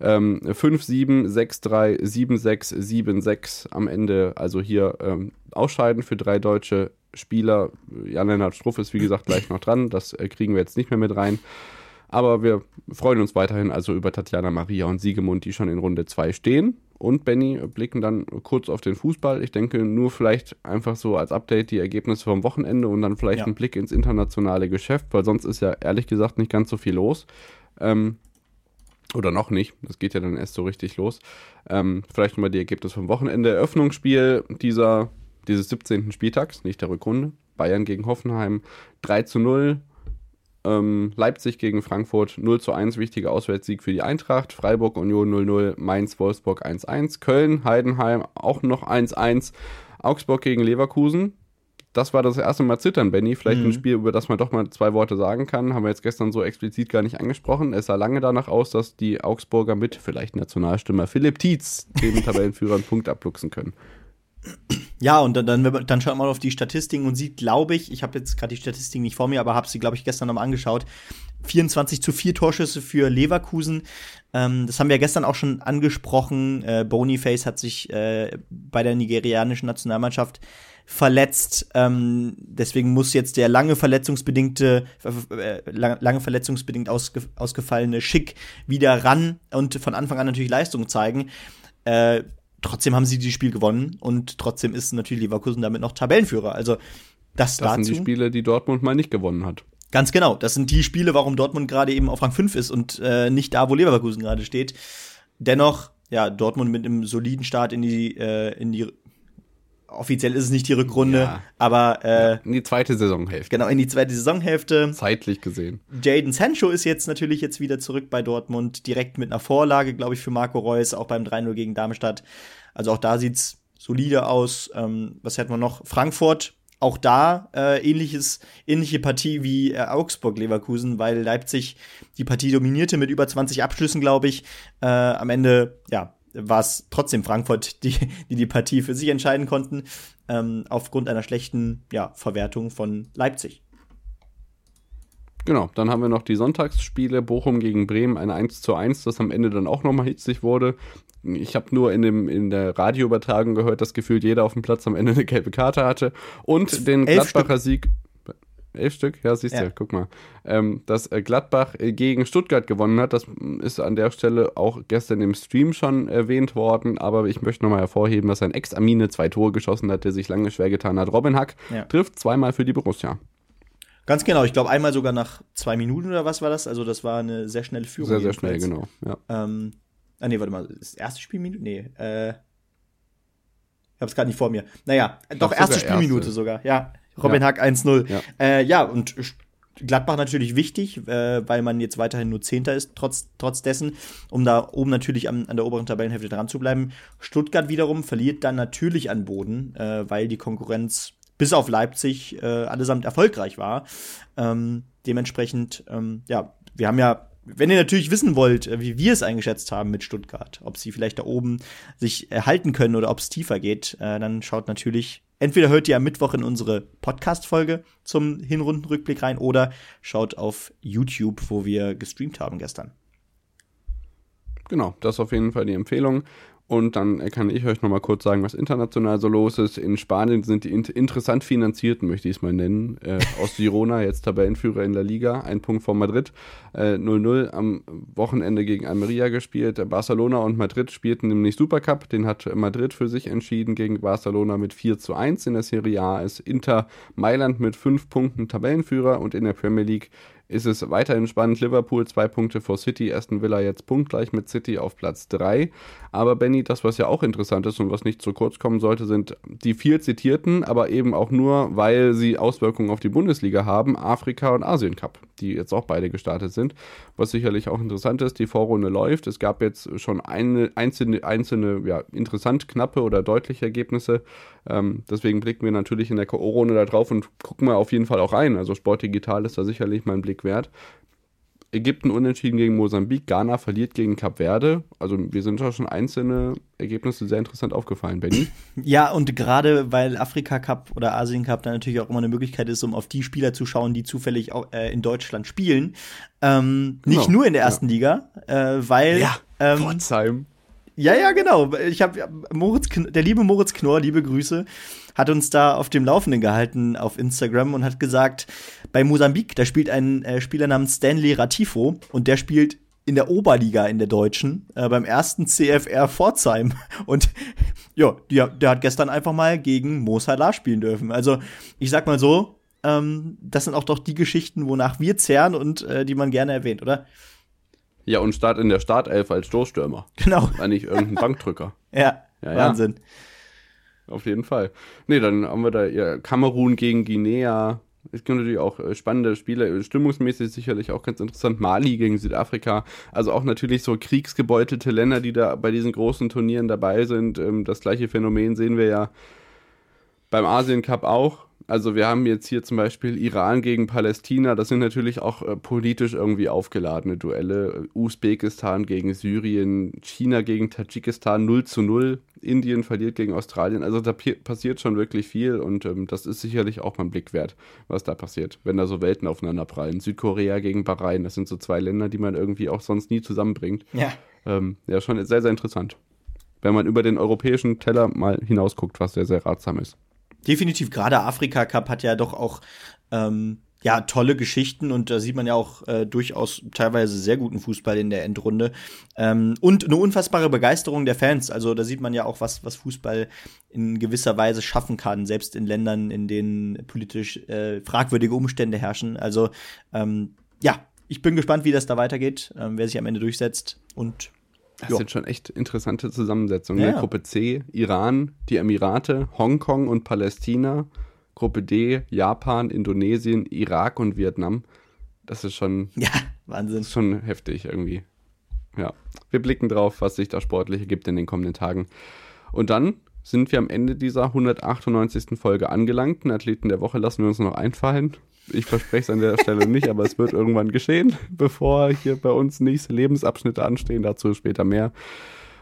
S2: Ähm, 5-7, 6-3, 7-6, 7-6 am Ende, also hier ähm, ausscheiden für drei deutsche Spieler. Jan-Lennart Struff ist wie gesagt gleich noch dran, das äh, kriegen wir jetzt nicht mehr mit rein. Aber wir freuen uns weiterhin also über Tatjana Maria und Siegemund, die schon in Runde 2 stehen. Und Benny blicken dann kurz auf den Fußball. Ich denke nur vielleicht einfach so als Update die Ergebnisse vom Wochenende und dann vielleicht
S1: Ja.
S2: ein Blick ins internationale Geschäft, weil sonst ist ja ehrlich gesagt nicht ganz so viel los. Ähm, oder noch nicht, das geht ja dann erst so richtig los. Ähm, vielleicht nochmal die Ergebnisse vom Wochenende. Eröffnungsspiel dieser, dieses 17. Spieltags, nicht der Rückrunde. Bayern gegen Hoffenheim 3 zu 0. Ähm, Leipzig gegen Frankfurt 0 zu 1, wichtiger Auswärtssieg für die Eintracht. Freiburg Union 0-0, Mainz Wolfsburg 1-1. Köln, Heidenheim auch noch 1-1. Augsburg gegen Leverkusen das war das erste Mal Zittern, Benny. Vielleicht
S1: Mhm.
S2: ein Spiel, über das man doch mal zwei Worte sagen kann. Haben wir jetzt gestern so explizit gar nicht angesprochen. Es sah lange danach aus, dass die Augsburger mit vielleicht Nationalstürmer Philipp Tietz dem Tabellenführer einen Punkt abluchsen können.
S1: Ja, und dann, dann, dann schaut man auf die Statistiken und sieht, glaube ich, ich habe jetzt gerade die Statistiken nicht vor mir, aber habe sie, glaube ich, gestern nochmal angeschaut. 24 zu 4 Torschüsse für Leverkusen. Ähm, das haben wir ja gestern auch schon angesprochen. Äh, Boniface hat sich äh, bei der nigerianischen Nationalmannschaft verletzt. Ähm, deswegen muss jetzt der lange verletzungsbedingte, äh, lange, verletzungsbedingt ausge, ausgefallene Schick wieder ran und von Anfang an natürlich Leistung zeigen. Äh, trotzdem haben sie dieses Spiel gewonnen und trotzdem ist natürlich Leverkusen damit noch Tabellenführer. Also das,
S2: Das
S1: dazu.
S2: sind die Spiele, die Dortmund mal nicht gewonnen hat.
S1: Ganz genau. Das sind die Spiele, warum Dortmund gerade eben auf Rang 5 ist und äh, nicht da, wo Leverkusen gerade steht. Dennoch, ja, Dortmund mit einem soliden Start in die, äh, in die offiziell ist es nicht die Rückrunde,
S2: Ja.
S1: aber äh,
S2: In die zweite Saisonhälfte.
S1: genau in die zweite Saisonhälfte.
S2: Zeitlich gesehen.
S1: Jaden Sancho ist jetzt natürlich jetzt wieder zurück bei Dortmund, direkt mit einer Vorlage, glaube ich, für Marco Reus, auch beim 3-0 gegen Darmstadt. Also auch da sieht's solide aus. Ähm, was hätten wir noch? Frankfurt, auch da äh, ähnliches, ähnliche Partie wie äh, Augsburg-Leverkusen, weil Leipzig die Partie dominierte mit über 20 Abschlüssen, glaube ich. Äh, am Ende, ja, war es trotzdem Frankfurt, die, die die Partie für sich entscheiden konnten, ähm, aufgrund einer schlechten ja, Verwertung von Leipzig.
S2: Genau, dann haben wir noch die Sonntagsspiele, Bochum gegen Bremen, ein 1 zu 1, das am Ende dann auch nochmal hitzig wurde. Ich habe nur in, dem, in der Radioübertragung gehört, dass gefühlt jeder auf dem Platz am Ende eine gelbe Karte hatte. Und den
S1: Elf
S2: Gladbacher Sieg. Elf Stück? Ja, siehst du,
S1: Ja.
S2: guck mal. Ähm, dass äh, Gladbach äh, gegen Stuttgart gewonnen hat, das mm, ist an der Stelle auch gestern im Stream schon erwähnt worden, aber ich möchte nochmal hervorheben, dass ein Ex-Amine zwei Tore geschossen hat, der sich lange schwer getan hat. Robin Hack
S1: Ja.
S2: trifft zweimal für die Borussia.
S1: Ganz genau, ich glaube einmal sogar nach zwei Minuten oder was war das? Also das war eine sehr schnelle Führung.
S2: Sehr, sehr schnell, genau. Ja.
S1: Ähm, ah nee, warte mal, das erste Spielminute? Nee, äh, ich hab's gerade nicht vor mir. Naja, doch, erste Spielminute
S2: erste.
S1: sogar, ja. Robin
S2: Ja.
S1: Hack 1-0.
S2: Ja.
S1: Äh, ja, und Gladbach natürlich wichtig, äh, weil man jetzt weiterhin nur Zehnter ist, trotz, trotz dessen, um da oben natürlich an, an der oberen Tabellenhälfte dran zu bleiben. Stuttgart wiederum verliert dann natürlich an Boden, äh, weil die Konkurrenz bis auf Leipzig äh, allesamt erfolgreich war. Ähm, dementsprechend, ähm, ja, wir haben ja, wenn ihr natürlich wissen wollt, äh, wie wir es eingeschätzt haben mit Stuttgart, ob sie vielleicht da oben sich erhalten können oder ob es tiefer geht, äh, dann schaut natürlich, entweder hört ihr am Mittwoch in unsere Podcast-Folge zum Hinrundenrückblick rein oder schaut auf YouTube, wo wir gestreamt haben gestern.
S2: Genau, das ist auf jeden Fall die Empfehlung. Und dann kann ich euch nochmal kurz sagen, was international so los ist. In Spanien sind die int interessant finanzierten, möchte ich es mal nennen, äh, aus Girona, jetzt Tabellenführer in der Liga, ein Punkt vor Madrid. Äh, 0-0 am Wochenende gegen Almeria gespielt. Barcelona und Madrid spielten nämlich Supercup. Den hat Madrid für sich entschieden gegen Barcelona mit 4 zu 1. In der Serie A ist Inter Mailand mit 5 Punkten Tabellenführer und in der Premier League ist es weiterhin spannend. Liverpool zwei Punkte vor City, Aston Villa jetzt punktgleich mit City auf Platz 3. Aber Benny, das, was ja auch interessant ist und was nicht zu kurz kommen sollte, sind die viel zitierten, aber eben auch nur, weil sie Auswirkungen auf die Bundesliga haben, Afrika und Asien Cup, die jetzt auch beide gestartet sind. Was sicherlich auch interessant ist, die Vorrunde läuft. Es gab jetzt schon eine, einzelne, einzelne ja, interessant knappe oder deutliche Ergebnisse. Ähm, deswegen blicken wir natürlich in der K.O.-Runde da drauf und gucken mal auf jeden Fall auch rein. Also Sport Digital ist da sicherlich mal ein Blick wert. Ägypten unentschieden gegen Mosambik, Ghana verliert gegen Kap Verde. Also wir sind da schon einzelne Ergebnisse sehr interessant aufgefallen, Benny.
S1: Ja, und gerade weil Afrika Cup oder Asien Cup dann natürlich auch immer eine Möglichkeit ist, um auf die Spieler zu schauen, die zufällig auch, äh, in Deutschland spielen. Ähm, Nicht
S2: Genau,
S1: nur in der ersten Liga, äh, weil ähm,
S2: Pforzheim.
S1: Ja, ja, genau. Ich habe Moritz, der liebe Moritz Knorr, liebe Grüße, hat uns da auf dem Laufenden gehalten auf Instagram und hat gesagt, bei Mosambik, da spielt ein äh, Spieler namens Stanley Ratifo und der spielt in der Oberliga in der Deutschen äh, beim ersten CFR Pforzheim und ja, der, der hat gestern einfach mal gegen Mo Salah spielen dürfen. Also ich sag mal so, ähm, das sind auch doch die Geschichten, wonach wir zehren und äh, die man gerne erwähnt, oder?
S2: Ja, und Start in der Startelf als Stoßstürmer.
S1: Genau.
S2: War nicht irgendein Bankdrücker.
S1: Ja,
S2: Ja, ja.
S1: Wahnsinn.
S2: Auf jeden Fall. Nee, dann haben wir da ja, Kamerun gegen Guinea. Es gibt natürlich auch äh, spannende Spiele, stimmungsmäßig sicherlich auch ganz interessant. Mali gegen Südafrika. Also auch natürlich so kriegsgebeutelte Länder, die da bei diesen großen Turnieren dabei sind. Ähm, das gleiche Phänomen sehen wir ja beim Asien Cup auch. Also wir haben jetzt hier zum Beispiel Iran gegen Palästina. Das sind natürlich auch äh, politisch irgendwie aufgeladene Duelle. Usbekistan gegen Syrien, China gegen Tadschikistan 0 zu 0. Indien verliert gegen Australien. Also da passiert schon wirklich viel und ähm, das ist sicherlich auch mal ein Blick wert, was da passiert, wenn da so Welten aufeinander prallen. Südkorea gegen Bahrain, das sind so zwei Länder, die man irgendwie auch sonst nie zusammenbringt.
S1: Ja.
S2: Ähm, ja, schon sehr, sehr interessant. Wenn man über den europäischen Teller mal hinausguckt, was sehr, sehr ratsam ist.
S1: Definitiv, gerade Afrika Cup hat ja doch auch ähm, ja, tolle Geschichten und da sieht man ja auch äh, durchaus teilweise sehr guten Fußball in der Endrunde. Ähm, und eine unfassbare Begeisterung der Fans. Also da sieht man ja auch, was, was Fußball in gewisser Weise schaffen kann, selbst in Ländern, in denen politisch äh, fragwürdige Umstände herrschen. Also ähm, ja, ich bin gespannt, wie das da weitergeht, ähm, wer sich am Ende durchsetzt und
S2: das jo. sind schon echt interessante Zusammensetzungen. Ne? Ja. Gruppe C, Iran, die Emirate, Hongkong und Palästina. Gruppe D, Japan, Indonesien, Irak und Vietnam. Das ist schon.
S1: Ja, Wahnsinn.
S2: Ist schon heftig irgendwie. Ja. Wir blicken drauf, was sich da sportlich ergibt in den kommenden Tagen. Und dann sind wir am Ende dieser 198. Folge angelangt. Den Athleten der Woche lassen wir uns noch einfallen. Ich verspreche es an der Stelle nicht, aber es wird irgendwann geschehen, bevor hier bei uns nächste Lebensabschnitte anstehen. Dazu später mehr.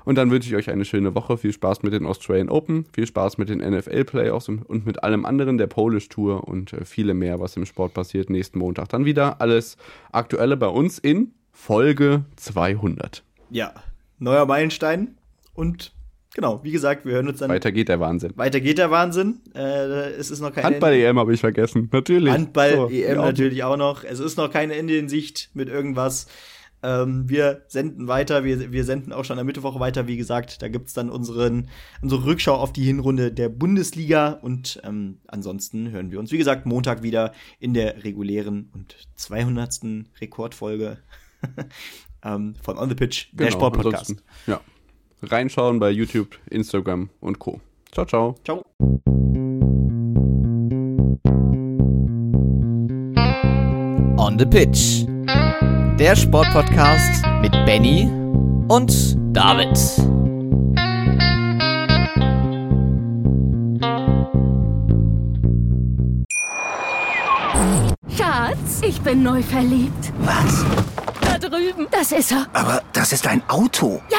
S2: Und dann wünsche ich euch eine schöne Woche. Viel Spaß mit den Australian Open, viel Spaß mit den NFL Playoffs und mit allem anderen der Polish Tour und äh, viele mehr, was im Sport passiert. Nächsten Montag dann wieder. Alles Aktuelle bei uns in Folge 200.
S1: Ja, neuer Meilenstein und Genau, wie gesagt, wir hören uns dann.
S2: Weiter geht der Wahnsinn.
S1: Weiter geht der Wahnsinn. Äh, es ist noch keine.
S2: Handball-EM habe ich vergessen, natürlich.
S1: Handball-EM so, natürlich auch noch. Es ist noch kein Ende in Sicht mit irgendwas. Ähm, wir senden weiter, wir, wir senden auch schon am Mittwoch weiter, wie gesagt. Da gibt's dann unseren, unsere Rückschau auf die Hinrunde der Bundesliga. Und ähm, ansonsten hören wir uns, wie gesagt, Montag wieder in der regulären und 200. Rekordfolge ähm, von On the Pitch, genau, der Sportpodcast.
S2: Ja. Reinschauen bei YouTube, Instagram und Co. Ciao, ciao.
S1: Ciao.
S5: On the Pitch der Sportpodcast mit Benny und David.
S3: Schatz, ich bin neu verliebt.
S4: Was?
S3: Da drüben. Das ist er.
S4: Aber das ist ein Auto.
S3: Ja,